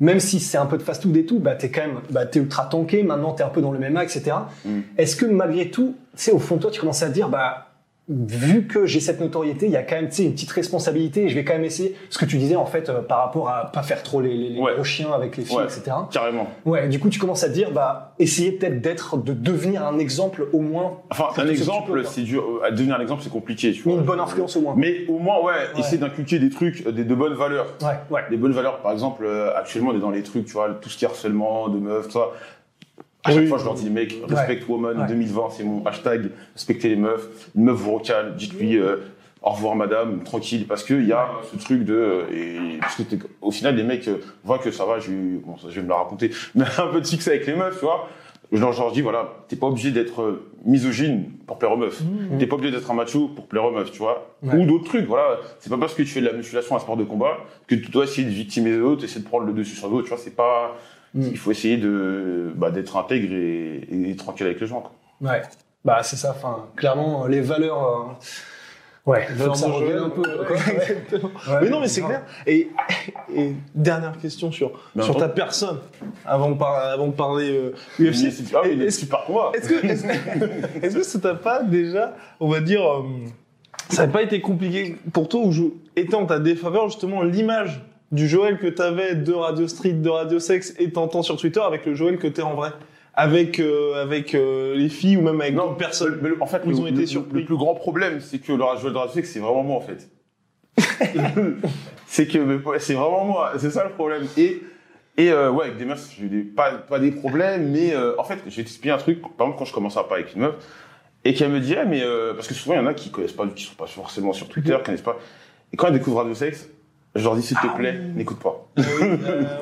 même si c'est un peu de fast-food et tout, bah t'es quand même, bah t'es ultra tanké. Maintenant t'es un peu dans le MMA, etc. Mm. Est-ce que malgré tout, sais, au fond de toi, tu commences à te dire, bah vu que j'ai cette notoriété, il y a quand même, tu sais, une petite responsabilité. Et je vais quand même essayer. Ce que tu disais en fait euh, par rapport à pas faire trop les, les, les Ouais. gros chiens avec les filles, Ouais. etc. Carrément. Ouais, du coup, tu commences à te dire, bah, essayer peut-être d'être, de devenir un exemple au moins. Enfin, un exemple, c'est dur. euh, À devenir un exemple, c'est compliqué, tu Mais vois. une bonne influence au moins. Mais au moins, ouais, essayer d'inculquer des trucs, euh, des, de bonnes valeurs. Ouais, ouais. Des bonnes valeurs, par exemple, euh, actuellement, on est dans les trucs, tu vois, tout ce qui est harcèlement de meufs, tout ça. À chaque Oui. fois, je leur dis, mec, respect woman Ouais. 2020, c'est mon hashtag, respectez les meufs. Une meuf vous recale, dites-lui, euh, au revoir madame, tranquille, parce qu'il y a ce truc de, euh, et, parce que au final, les mecs euh, voient que ça va, eu, bon, ça, je vais me la raconter, mais un peu de succès avec les meufs, tu vois. Je leur, je dis, voilà, t'es pas obligé d'être euh, misogyne pour plaire aux meufs. T'es pas obligé d'être un macho pour plaire aux meufs, tu vois. Mmh. Ouais. Ou d'autres trucs, voilà. C'est pas parce que tu fais de la musculation, un sport de combat, que tu dois essayer de victimiser l'autre, essayer de prendre le dessus sur l'autre, tu vois. C'est pas, Mm. il faut essayer de, bah, d'être intègre et, et tranquille avec les gens, quoi. Ouais. Bah, c'est ça, enfin, clairement, les valeurs, euh, ouais, que ça jeu. un peu. Ouais, quoi. Ouais. exactement. Ouais, mais non, mais c'est clair. Et, et dernière question sur, sur ta personne, avant de, par- avant de parler euh, Mais UFC. c'est- ah oui, Est-ce- super combat. Est-ce que, est-ce, que ça t'a pas déjà, on va dire, euh, ça n'a pas été compliqué pour toi ou était en ta défaveur justement l'image du Joël que t'avais de Radio Street, de Radio Sex et t'entends sur Twitter avec le Joël que t'es en vrai avec euh, avec euh, les filles ou même avec Non, d'autres personnes. mais le- en fait, Ils le, ont été le- surpris. le plus grand problème, c'est que le Joël de Radio c'est vraiment moi, en fait. c'est que c'est vraiment moi, c'est ça le problème. Et, et euh, ouais, avec des meufs, j'ai eu pas, pas des problèmes, mais en fait, je vais t'expliquer un truc. Par exemple, quand je commence à parler avec une meuf, et qu'elle me dit, ah, mais parce que souvent, il y en a qui connaissent pas, qui sont pas forcément sur Twitter, qui connaissent pas. Et quand elles découvrent Radio Sex, je leur dis, s'il te plaît, n'écoute pas.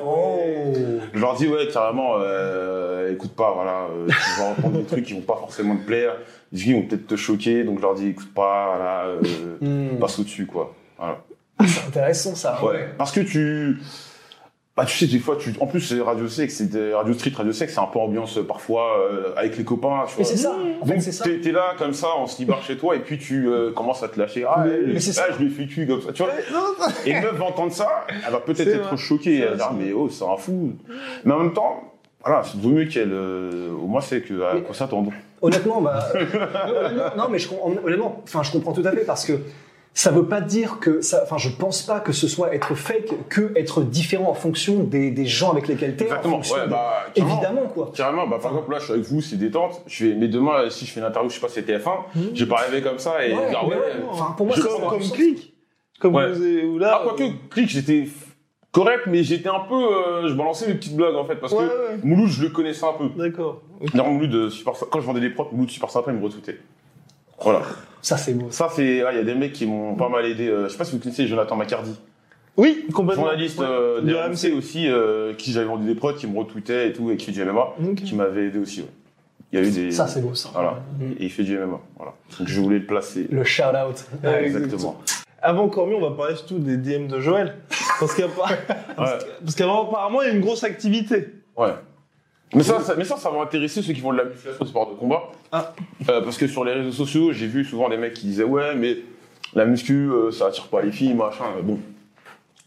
Oh. Je leur dis ouais carrément euh, écoute pas voilà euh, tu vas entendre des trucs qui vont pas forcément te plaire des trucs qui vont peut-être te choquer donc je leur dis écoute pas voilà euh, Hmm. passe au dessus quoi voilà C'est intéressant, ça. ouais parce que tu bah tu sais des fois tu en plus c'est radio sex c'est des- radio street radio sex c'est un peu ambiance euh, parfois euh, avec les copains tu Mais vois c'est ça. En fait, donc ça. t'es, t'es là comme ça on se libère chez toi et puis tu euh, commences à te lâcher ah, Mais- mais c'est ah, ça. je lui ai fait cul comme ça tu vois et une meuf va entendre ça, elle va peut-être être choquée, elle va dire mais oh c'est un fou. Mais en même temps, voilà, c'est vaut mieux qu'elle, euh, au moins c'est que à quoi s'attendre. Honnêtement, bah, non, mais je, honnêtement, enfin, je comprends tout à fait parce que ça veut pas dire que ça, enfin, je pense pas que ce soit être fake que être différent en fonction des, des gens avec lesquels t'es. en Exactement. fonction Ouais, de- bah évidemment, quoi. Carrément, bah, par exemple, là, je suis avec vous, c'est détente. Je fais, mais demain, si je fais une interview, je sais pas, c'est TF1, je vais pas arriver comme ça et Ouais, dire, mais ouais, ouais, enfin, pour moi, ça, comme, comme clic. Comme Ouais. vous là. Ah, quoique, clic, j'étais correct, mais j'étais un peu, euh, je balançais mes petites blagues, en fait, parce Ouais, que ouais. Mouloud, je le connaissais un peu. D'accord. Ok. D'ailleurs, Mouloud, euh, super, quand je vendais des props, Mouloud, super sympa, il me retweetait. Voilà. Ça, c'est beau. Ça, c'est, ah, il y a des mecs qui m'ont pas mal aidé. euh, je sais pas si vous connaissez Jonathan McCardy. Oui, complètement. journaliste Ouais. euh, De RMC aussi, euh, qui j'avais vendu des prods, qui me retweetait et tout, et qui fait du MMA, qui m'avait aidé aussi. Ouais. Il y a eu des. Ça, c'est beau, ça. Voilà. Mm. Et il fait du MMA. Voilà. Donc je voulais le placer. Le shout out. Ouais, Exactement. Avant encore mieux, on va parler surtout des DM de Joël. Parce qu'appa- Ouais. parce qu'apparemment, apparemment, il y a une grosse activité. ouais. Mais ça, ça- mais ça, ça va intéresser ceux qui font de la musculation, sport de combat. Ah. Euh, parce que sur les réseaux sociaux, j'ai vu souvent des mecs qui disaient ouais, mais la muscu, euh, ça attire pas les filles, machin. Bon,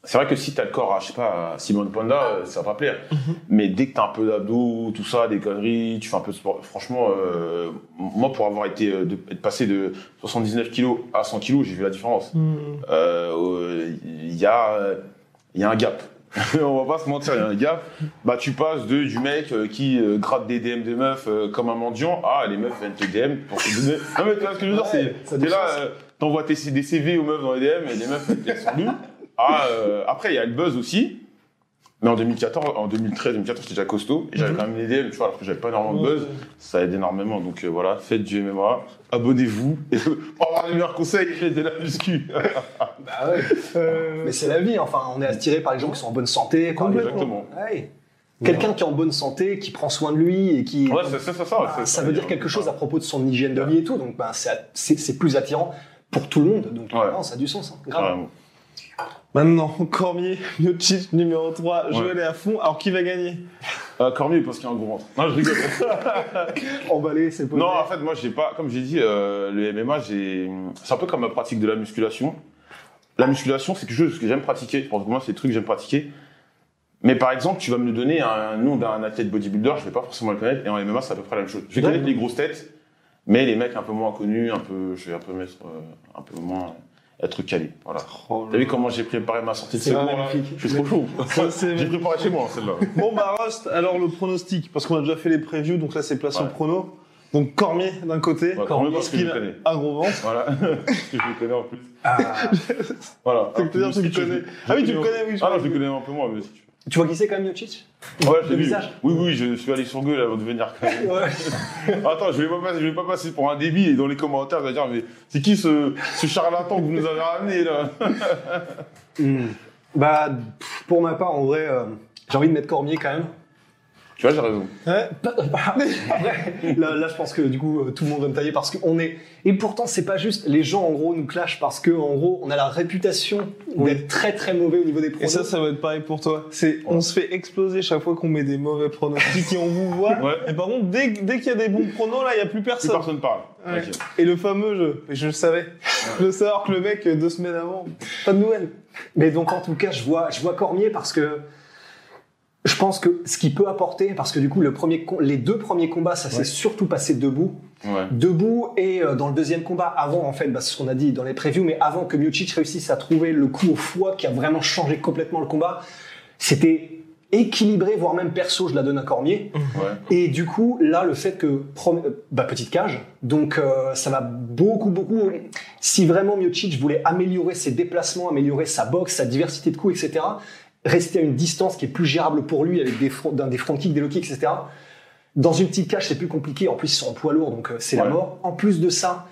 c'est vrai que si t'as le corps à, je sais pas, à Simone Panda, euh, ça va pas plaire. Mhm. Mais dès que t'as un peu d'abdos, tout ça, des conneries, tu fais un peu de sport. Franchement, euh, moi, pour avoir été, euh, de, être passé de 79 kilos à 100 kilos, j'ai vu la différence. Euh, Il y a, euh, il y a un gap. On va pas se mentir, il y a un gap. Bah, tu passes de, du mec euh, qui euh, gratte des DM des meufs euh, comme un mendiant à les meufs viennent te DM pour te donner. Non, mais tu vois ce que je veux dire, c'est, t'es là, euh, t'envoies tes, des CV aux meufs dans les DM et les meufs elles te laissent en nu. Ah, euh, après, il y a le buzz aussi. Mais en 2014, en 2013, 2014, j'étais déjà costaud et j'avais quand même des DM, tu vois, alors que j'avais pas énormément de buzz. Ça aide énormément. Donc euh, voilà, faites du MMA, abonnez-vous et pour avoir les meilleurs conseils, faites de la muscu. Bah ouais. Euh, Mais c'est la vie, enfin, on est attiré par les gens qui sont en bonne santé. par gens- Exactement. Ouais. Quelqu'un qui est en bonne santé, qui prend soin de lui et qui. Ouais, c'est c'est ça. ça, Bah, c'est ça veut dire quelque chose à propos de son hygiène de vie et tout, donc bah, c'est c'est- c'est plus attirant pour tout le monde. Donc Ouais. non, ça a du sens, hein, grave. Maintenant, Cormier, Miocic numéro 3, Joël est à fond. Alors qui va gagner? Euh, Cormier parce qu'il a un gros ventre. Non, je rigole. Emballé, c'est posé. non, en fait, moi, j'ai pas, comme j'ai dit, euh, le MMA, j'ai, c'est un peu comme ma pratique de la musculation. La musculation, c'est quelque chose que j'aime pratiquer. Pour moi, c'est des trucs que j'aime pratiquer. Mais par exemple, tu vas me donner un nom d'un athlète bodybuilder, je vais pas forcément le connaître. Et en MMA, c'est à peu près la même chose. Je vais connaître les grosses têtes, mais les mecs un peu moins connus, un peu, je vais un peu mettre, euh, un peu moins être calé. Voilà. T'as vu comment j'ai préparé ma sortie de magnifique. Je suis trop chaud. J'ai préparé chez moi celle-là. Bon bah Rust, alors le pronostic, parce qu'on a déjà fait les previews, donc là c'est place Ouais. au prono. Donc Cormier d'un côté, Ouais, Cormier parce que je qu'il le a connais. un gros ventre. Voilà. Parce que je le connais en plus. Ah, Voilà. C'est que tu tu le connais. Ah oui, tu le connais, oui. Ah non, je le connais un peu moins, mais si tu tu vois qui c'est quand même, veux. Ouais, vu. visage. Oui, oui, je suis allé sur Google avant de venir. quand même. Ouais. Attends, je vais pas passer, je vais pas passer pour un débile et dans les commentaires, je vais dire, mais c'est qui ce, ce charlatan que vous nous avez ramené, là? Hmm. Bah, pour ma part, en vrai, euh, j'ai envie de mettre Cormier quand même. Tu vois, j'ai raison. Ouais. Après, là, là, je pense que du coup, euh, tout le monde va me tailler parce qu'on est. Et pourtant, c'est pas juste. Les gens, en gros, nous clashent parce que, en gros, on a la réputation Oui. d'être très très mauvais au niveau des Et pronos. ça, ça va être pareil pour toi. C'est, on se fait exploser chaque fois qu'on met des mauvais pronostics et on vous voit. Ouais. Et par contre, dès, dès qu'il y a des bons pronos, là, il n'y a plus Plus personne. personne parle. Ouais. Et le fameux jeu, et je le savais. Je le savais alors que le mec, euh, deux semaines avant, pas de nouvelles. Mais donc, en tout cas, je vois, je vois Cormier parce que je pense que ce qu'il peut apporter, parce que du coup, le premier, com- les deux premiers combats, ça s'est surtout passé debout. Ouais. Debout et euh, dans le deuxième combat, avant en fait, bah, c'est ce qu'on a dit dans les previews, mais avant que Miocic réussisse à trouver le coup au foie qui a vraiment changé complètement le combat, c'était équilibré, voire même perso, je la donne à Cormier. Ouais. Et du coup, là, le fait que euh, bah, petite cage, donc euh, ça va beaucoup, beaucoup. Si vraiment Miocic voulait améliorer ses déplacements, améliorer sa boxe, sa diversité de coups, etc., rester à une distance qui est plus gérable pour lui avec des, front, des front kicks, des low kicks, etc. Dans une petite cage, c'est plus compliqué. En plus, ils sont en poids lourd, donc euh, c'est la mort. En plus de ça,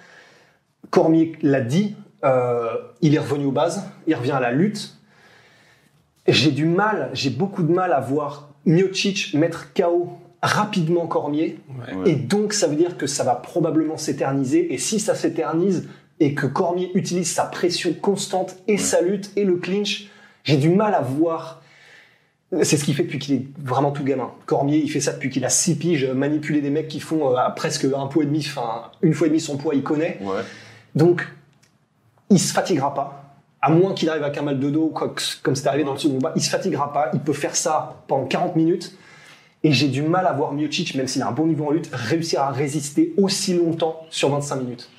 Cormier l'a dit, euh, il est revenu aux bases, il revient à la lutte. J'ai du mal, j'ai beaucoup de mal à voir Miocic mettre KO rapidement Cormier. Ouais. Et donc, ça veut dire que ça va probablement s'éterniser. Et si ça s'éternise et que Cormier utilise sa pression constante et sa lutte et le clinch, j'ai du mal à voir. C'est ce qu'il fait depuis qu'il est vraiment tout gamin. Cormier, il fait ça depuis qu'il a six piges, manipuler des mecs qui font euh, à presque un poids et demi, enfin une fois et demi son poids, il connaît. Ouais. Donc, il se fatiguera pas. À moins qu'il arrive avec un mal de dos, comme c'est arrivé dans le second combat, il se fatiguera pas. Il peut faire ça pendant 40 minutes. Et j'ai du mal à voir Miocic, même s'il a un bon niveau en lutte, réussir à résister aussi longtemps sur 25 minutes.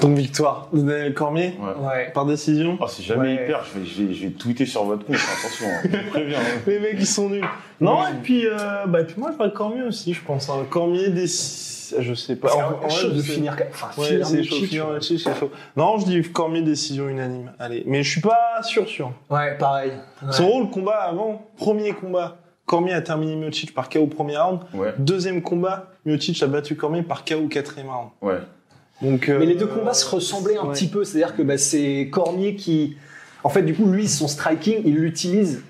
Donc victoire de Daniel Cormier, Ouais. Ouais. par décision. Oh, si jamais Ouais. il perd, je vais, je, vais, je vais tweeter sur votre compte, attention, hein. je préviens. hein. Les mecs, ils sont nuls. Non, et puis, euh, bah, et puis moi, je vois Cormier aussi, je pense. hein. Cormier, des... je sais pas. C'est En- en vrai, chaud je de finir, enfin, Ouais, finir c'est chaud. Finir c'est chaud. Non, je dis Cormier, décision unanime. Allez, mais je suis pas sûr, sûr. Ouais, pareil. Ouais. Son rôle, combat avant, premier combat, Cormier a terminé Miocic par KO au premier round. Ouais. Deuxième combat, Miocic a battu Cormier par KO au quatrième round. Ouais. Donc, euh, Mais les deux combats se ressemblaient un ouais. petit peu, c'est-à-dire que bah, c'est Cormier qui, en fait, du coup, lui, son striking, il l'utilise.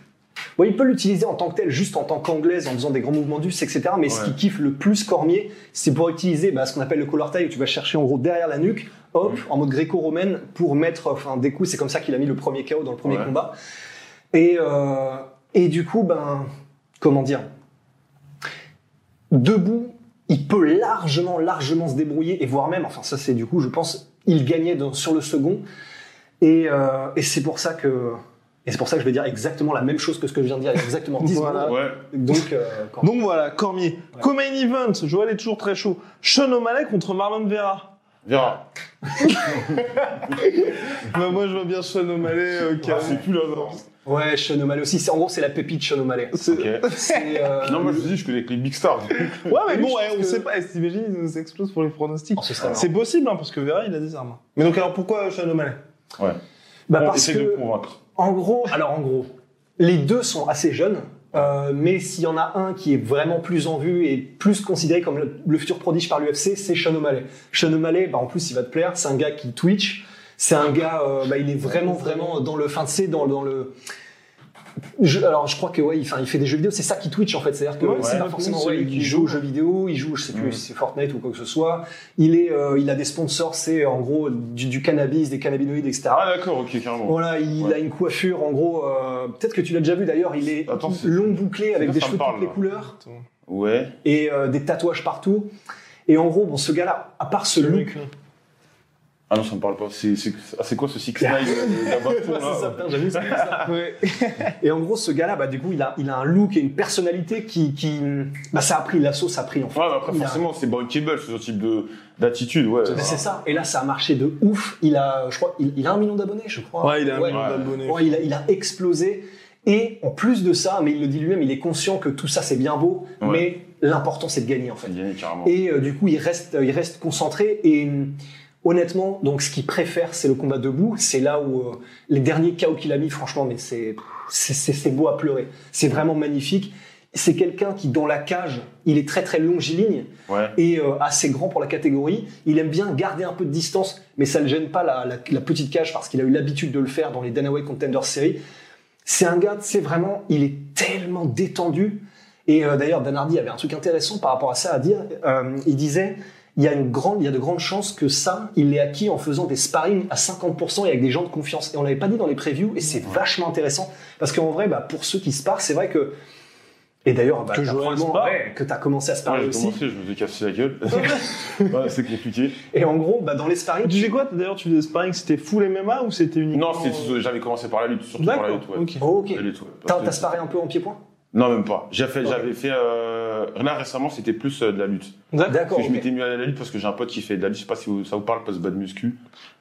Bon, il peut l'utiliser en tant que tel, juste en tant qu'anglaise, en faisant des grands mouvements d'us, etc. Mais ce qui kiffe le plus Cormier, c'est pour utiliser bah, ce qu'on appelle le collar tie, où tu vas chercher en gros derrière la nuque, hop, Mhm. en mode gréco-romaine, pour mettre enfin, des coups. C'est comme ça qu'il a mis le premier KO dans le premier Ouais. combat. Et, euh, et du coup, ben, comment dire Debout, il peut largement, largement se débrouiller, et voire même, enfin ça c'est du coup, je pense, il gagnait dans- sur le second. Et, euh, et c'est pour ça que Et c'est pour ça que je vais dire exactement la même chose que ce que je viens de dire exactement 10 Voilà. Ouais. Donc, euh, Donc voilà, Cormier. Co-main event, Joël est toujours très chaud. Sean O'Malley contre Marlon Vera. Vera. Bah, moi, je vois bien Sean O'Malley euh, qui a- Ah, c'est plus non. Ouais, Sean O'Malley aussi. C'est- En gros, c'est la pépite Sean O'Malley. C'est- Ok. C'est, euh, Non, moi je te dis, je connais que les big stars. Ouais, mais bon, eh, on que- sait pas. eh, T'imagines, ils nous explosent pour les pronostics. Oh, ce serait C'est possible, hein, parce que Vera, il a des armes. Mais donc, alors pourquoi Sean O'Malley? Ouais. bah, Bon, parce essaye que, de me convaincre. en gros, alors en gros, les deux sont assez jeunes. euh, mais s'il y en a un qui est vraiment plus en vue et plus considéré comme le, le futur prodige par l'UFC, c'est Sean O'Malley. Sean O'Malley, bah, en plus, il va te plaire. C'est un gars qui Twitch. C'est un gars, euh, bah, il est vraiment, vraiment dans le, fin de C, dans, dans le. Je- alors, je crois que ouais, il, fait des jeux vidéo. C'est ça qui Twitch en fait. C'est-à-dire que Ouais, c'est pas forcément. ouais, il joue. aux jeux vidéo, il joue, je sais plus, Mm. si c'est Fortnite ou quoi que ce soit. Il est, euh, il a des sponsors, c'est en gros du, du cannabis, des cannabinoïdes, etc. Ah, d'accord, ok, carrément. Voilà, il Ouais. a une coiffure, en gros, euh, peut-être que tu l'as déjà vu d'ailleurs, il est Attends, long bouclé avec des cheveux de toutes les couleurs Ouais. et euh, des tatouages partout. Et en gros, bon, ce gars-là, à part ce look, Ah non, ça me parle pas. C'est c'est- ah, c'est quoi ce 6 9 Ouais, c'est ça, putain, j'avoue, c'est comme ça. Et en gros, ce gars-là, bah, du coup, il a, il a un look et une personnalité qui, qui bah, ça a pris la sauce, ça a pris en fait. Ouais, mais après, Il a- forcément, c'est bankable, ce type de- d'attitude, ouais. Mais c'est ça. Et là, ça a marché de ouf. Il a, je crois, il, il a un million d'abonnés, je crois. Ouais, il a un million ouais. d'abonnés. Ouais, il, a, il a explosé. Et en plus de ça, mais il le dit lui-même, il est conscient que tout ça c'est bien beau, Ouais. mais l'important c'est de gagner en fait. A carrément. Et euh, du coup, il reste, il reste concentré. Et honnêtement, donc ce qu'il préfère, c'est le combat debout. C'est là où euh, les derniers KO qu'il a mis, franchement, mais c'est c'est- beau à pleurer. C'est vraiment magnifique. C'est quelqu'un qui, dans la cage, il est très très longiligne Ouais. et euh, assez grand pour la catégorie. Il aime bien garder un peu de distance, mais ça ne gêne pas la, la- la petite cage parce qu'il a eu l'habitude de le faire dans les Dana White Contender Series. C'est un gars, c'est vraiment, il est tellement détendu. Et euh, d'ailleurs, Dan Hardy avait un truc intéressant par rapport à ça à dire. Il disait, il y a une grande, il y a de grandes chances que ça, il l'ait acquis en faisant des sparring à 50% et avec des gens de confiance. Et on l'avait pas dit dans les previews, et c'est vachement intéressant parce qu'en vrai, bah, pour ceux qui sparent, c'est vrai que et d'ailleurs, bah, Que spare. ouais, que t'as commencé à Ouais, sparer j'ai aussi. commencé, je me suis cassé la gueule. ouais, c'est compliqué. Et en gros, bah, dans les sparring, Tu sais quoi D'ailleurs, tu faisais sparring, c'était full MMA ou c'était uniquement Non, c'est- j'avais commencé par la lutte, surtout par la lutte, ouais. ok. Oh, ouais. T'as sparé un peu en pied-point? Non, même pas. J'ai fait, Ok. J'avais fait. Euh... Là, récemment, c'était plus euh, de la lutte. D'accord. Je m'étais mis à la lutte parce que j'ai un pote qui fait de la lutte. Je sais pas si vous- ça vous parle, parce que bas de muscu.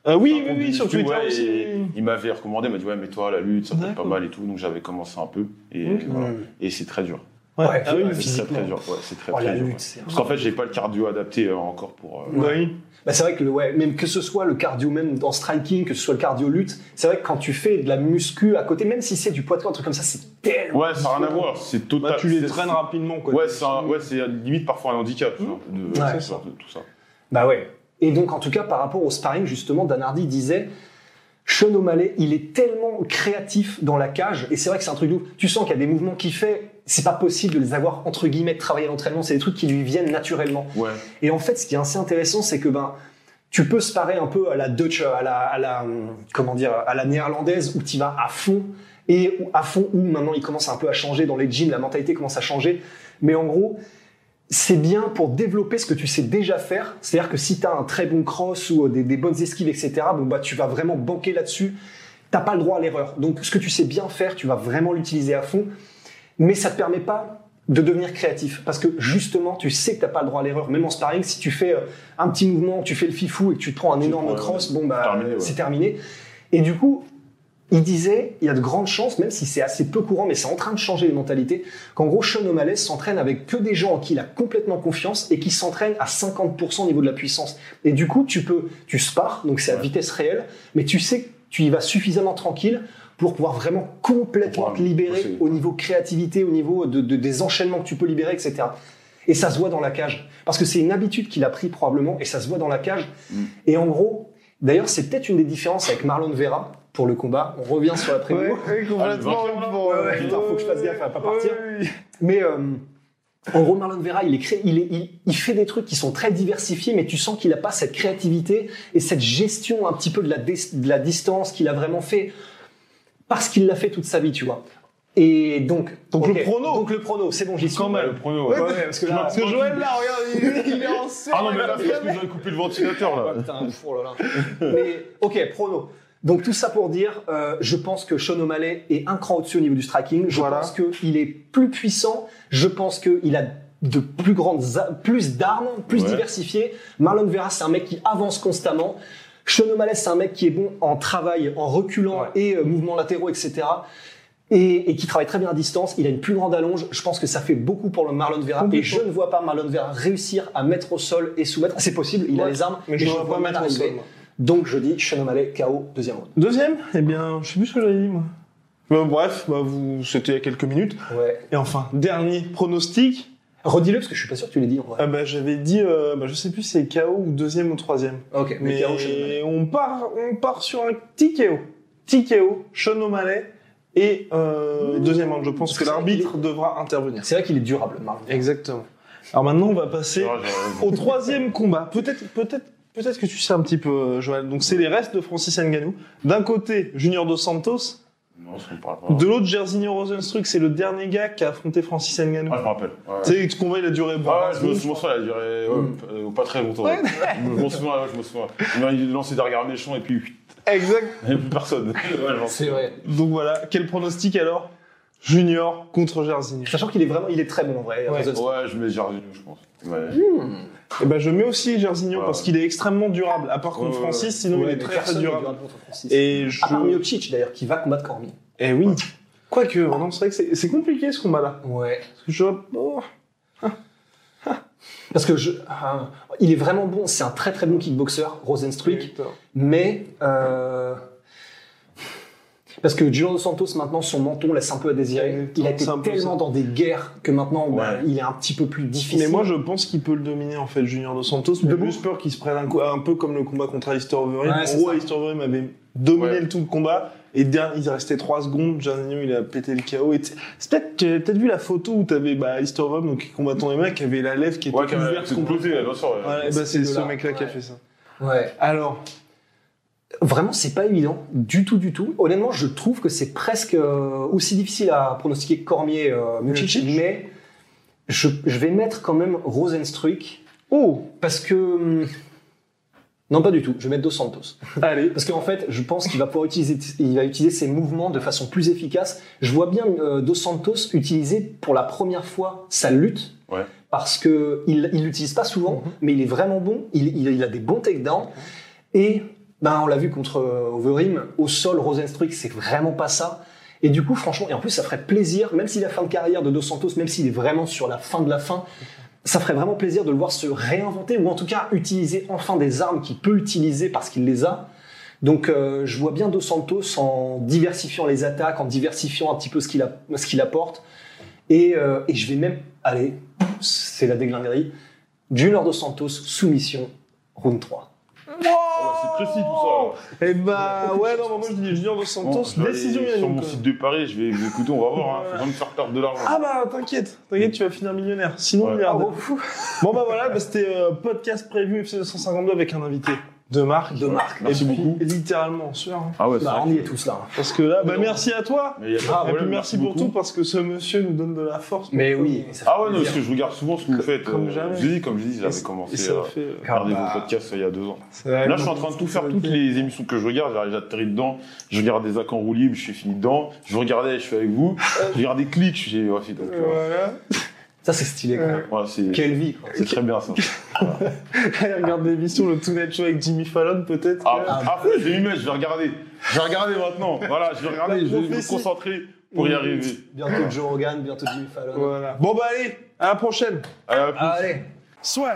Euh, oui, oui, oui, sur Twitter ouais, aussi. Il m'avait recommandé, il m'a dit Ouais, mais toi, la lutte, ça peut être pas mal et tout. Donc j'avais commencé un peu. Et, Ok. voilà. Et c'est très dur. Ouais. Ouais, Ah oui, C'est très dur. Ouais, c'est très Oh, très la dur. lutte, ouais. c'est Parce qu'en fait, j'ai pas le cardio adapté euh, encore pour. oui. Bah, c'est vrai que le, ouais, même que ce soit le cardio même dans striking, que ce soit le cardio lutte, c'est vrai que quand tu fais de la muscu à côté, même si c'est du poids de corps, un truc comme ça, c'est tellement. Ouais, ça n'a rien à voir. C'est total. Bah, tu les traînes rapidement, quoi. Ouais, c'est un- ouais, c'est limite parfois un handicap. vois, de, Ouais. de- de tout ça. Bah ouais. Et donc, en tout cas, par rapport au sparring, justement, Dan Hardy disait Sean O'Malley, il est tellement créatif dans la cage, et c'est vrai que c'est un truc de ouf. Tu sens qu'il y a des mouvements qu'il fait, c'est pas possible de les avoir, entre guillemets, travaillés à l'entraînement, c'est des trucs qui lui viennent naturellement. Ouais. Et en fait, ce qui est assez intéressant, c'est que ben, tu peux sparer un peu à la Dutch, à la, à la, comment dire, à la néerlandaise, où tu vas à fond, et à fond où maintenant il commence un peu à changer dans les gyms, la mentalité commence à changer. Mais en gros, c'est bien pour développer ce que tu sais déjà faire. C'est-à-dire que si tu as un très bon cross ou euh, des, des bonnes esquives, etc., bon, bah, tu vas vraiment banquer là-dessus. T'as pas le droit à l'erreur. Donc, ce que tu sais bien faire, tu vas vraiment l'utiliser à fond. Mais ça te permet pas de devenir créatif. Parce que justement, tu sais que t'as pas le droit à l'erreur. Même en sparring, si tu fais euh, un petit mouvement, tu fais le fifou et que tu te prends un Tu énorme prends, cross, bon, bah, terminé, ouais. c'est terminé. Et du coup, il disait, il y a de grandes chances, même si c'est assez peu courant, mais c'est en train de changer les mentalités, qu'en gros, Sean O'Malley s'entraîne avec que des gens en qui il a complètement confiance et qui s'entraînent à 50% au niveau de la puissance. Et du coup, tu peux, tu spares, donc c'est à Ouais. vitesse réelle, mais tu sais que tu y vas suffisamment tranquille pour pouvoir vraiment complètement te libérer au niveau créativité, au niveau de, de- des enchaînements que tu peux libérer, etc. Et ça se voit dans la cage. Parce que c'est une habitude qu'il a pris probablement, et ça se voit dans la cage. Mm. Et en gros, d'ailleurs, c'est peut-être une des différences avec Marlon Vera pour le combat. On revient sur la preview. Ouais, ouais, complètement. Ah, Ouais, ouais, putain, faut que je fasse gaffe à pas partir. ouais. Mais euh, en gros, Marlon Vera, il, est cré- il, est- il, il fait des trucs qui sont très diversifiés, mais tu sens qu'il n'a pas cette créativité et cette gestion un petit peu de la, dis- de la distance qu'il a vraiment fait parce qu'il l'a fait toute sa vie, tu vois. Et donc, Donc le prono. Donc le prono, c'est bon, j'y suis. Quand même. Le prono, Ouais, ouais. ouais, parce que là, Parce que Joël, là, regarde, il, il est en Ah non, mais là, c'est parce que vous avez coupé le ventilateur, là. Oh, putain, oh là là. Mais ok, prono. Donc tout ça pour dire, euh, je pense que Sean O'Malley est un cran au-dessus au niveau du striking. Je Voilà. pense qu'il est plus puissant. Je pense qu'il a de plus grandes, a- plus d'armes, plus Ouais. diversifiées. Marlon Vera, c'est un mec qui avance constamment. Sean O'Malley, c'est un mec qui est bon en travail, en reculant Ouais. et euh, mouvements latéraux, etc. Et, et qui travaille très bien à distance. Il a une plus grande allonge. Je pense que ça fait beaucoup pour le Marlon Vera. Et je ne vois pas Marlon Vera réussir à mettre au sol et soumettre. C'est possible, il a les armes. Mais je ne vois pas mettre au sol. Donc je dis Sean O'Malley, KO, deuxième round. Deuxième, eh bien, je sais plus ce que j'avais dit, moi. Bref, bah, vous, c'était il y a quelques minutes. Ouais. Et enfin, dernier pronostic. Redis-le parce que je suis pas sûr que tu l'aies dit en vrai. Ah bah, j'avais dit, euh, bah, je sais plus si c'est KO ou deuxième ou troisième. ok, mais, Mais KO, Sean O'Malley. on part, on part sur un petit KO. Petit KO, Sean O'Malley. Et euh, deuxième round, je pense Parce que l'arbitre devra intervenir. C'est vrai qu'il est durable, Marlon. Exactement. Alors maintenant, on va passer au troisième combat. Peut-être, peut-être, peut-être que tu sais un petit peu, euh, Joël. Donc c'est les restes de Francis Ngannou. D'un côté, Junior dos Santos. Non, parle pas. De l'autre, Jairzinho Rosenstruck. C'est le dernier gars qui a affronté Francis Ngannou. Ah, je me rappelle. Ouais. Tu sais, ce combat, il a duré. bon, Ah, 20 je me souviens, il a duré ouais, Mm. euh, pas très longtemps. ouais. Je me souviens, ouais, je me souviens. Il a lancé des regards méchants et puis Exact. il n'y avait plus personne. Ouais, C'est vrai. Donc voilà, quel pronostic alors? Junior contre Jairzinho. Sachant qu'il est vraiment, il est très bon en vrai. Ouais. Je mets Jardim, je pense. Ouais. Et ben je mets aussi Jairzinho Ouais. parce qu'il est extrêmement durable. À part contre Francis, sinon Ouais, il est très très durable. contre Francis. Et je. À part Miocic d'ailleurs, qui va combattre Cormier. Eh oui. Quoique, non, c'est vrai que c'est compliqué ce combat-là. Ouais. Parce que je oh. Parce que je, ah, il est vraiment bon. C'est un très très bon kickboxer, Rosenstruck. Mais euh, parce que Junior dos Santos maintenant son menton laisse un peu à désirer. Il a été c'est un peu tellement dans des guerres que maintenant bah, il est un petit peu plus difficile. Mais moi, je pense qu'il peut le dominer, en fait, Junior Dos Santos. Mais j'ai juste peur qu'il se prenne un, coup, un peu comme le combat contre Alistair Overeem. Ouais, en gros. Alistair Overeem avait dominé Ouais. le tout le combat. Et derrière, il restait 3 secondes. Jairzinho, il a pété le KO. Et c'est peut-être, tu avais peut-être vu la photo où t'avais, bah, Alistair Overeem, donc, combattant les mecs, qui avait la lèvre qui était Ouais, qui a ouverte. c'est comploté, bien sûr. ouais. Ouais, bah, c'est de ce là. mec-là qui a fait ça. ouais. Alors, Vraiment, c'est pas évident du tout, du tout. Honnêtement, je trouve que c'est presque euh, aussi difficile à pronostiquer que Cormier, euh, mais je, je vais mettre quand même Rosenstruck oh, parce que hum, non, pas du tout. Je vais mettre Dos Santos. allez. Parce qu'en fait, je pense qu'il va pouvoir utiliser, il va utiliser ses mouvements de façon plus efficace. Je vois bien euh, Dos Santos utiliser pour la première fois sa lutte. Ouais. Parce que il, il l'utilise pas souvent, Mhm. mais il est vraiment bon. Il, il, il a des bons takedowns. Et, ben, on l'a vu contre euh, Overeem. Au sol, Rosenstruck, c'est vraiment pas ça. Et du coup, franchement, et en plus, ça ferait plaisir, même si la fin de carrière de Dos Santos, même s'il est vraiment sur la fin de la fin, ça ferait vraiment plaisir de le voir se réinventer ou en tout cas utiliser enfin des armes qu'il peut utiliser parce qu'il les a. Donc euh, je vois bien Dos Santos en diversifiant les attaques, en diversifiant un petit peu ce qu'il apporte. Et, euh, et je vais même, allez, c'est la déglinguerie, Junior Dos Santos, soumission, round 3. Ah ouais, c'est précis tout ça. Eh bah, ouais, non, moi, je dis Junior Dos Bon, Santos, vais décision aller Sur mon site de Paris, je vais écouter, on va voir. Hein. Faut pas me faire perdre de l'argent. Ah bah t'inquiète, t'inquiète, tu vas finir millionnaire. Sinon, Ouais. milliardaire. Bon bah voilà, bah, c'était euh, podcast prévu FC 252 avec un invité de marque. De marque. Et Merci puis, beaucoup. Littéralement, sûr. hein. Ah ouais, c'est Bah, on y est tous là. Parce que là, bah merci à toi. Mais y a pas de Et puis merci pour beaucoup. tout parce que ce monsieur nous donne de la force. Mais oui. ça fait Ah ouais, non, parce que je regarde souvent ce que vous faites. Comme euh, jamais. Je vous ai dit, comme je dis, Et j'avais commencé Et ça à fait. euh, regarder bah, vos podcasts euh, il y a deux ans. Là, je suis en train de tout faire, toutes les émissions que je regarde, j'arrive, j'atterris dedans, je regarde des accords roue libre, je suis fini dedans, je regardais, je suis avec vous, je regarde des clics, je suis aussi, donc, euh, Voilà. Ça, c'est stylé quand même. voilà, c'est, Quelle vie. quoi. c'est très bien ça. Regarde l'émission, le Tonight Show avec Jimmy Fallon peut-être. Ah, que- vais m'y mettre, je vais regarder. Je vais regarder maintenant. Voilà, je vais regarder, je vais me concentrer pour y arriver. Bientôt Joe Rogan, bientôt Jimmy Fallon. Voilà. Bon bah allez, à la prochaine. Allez, à plus. Allez. Soit.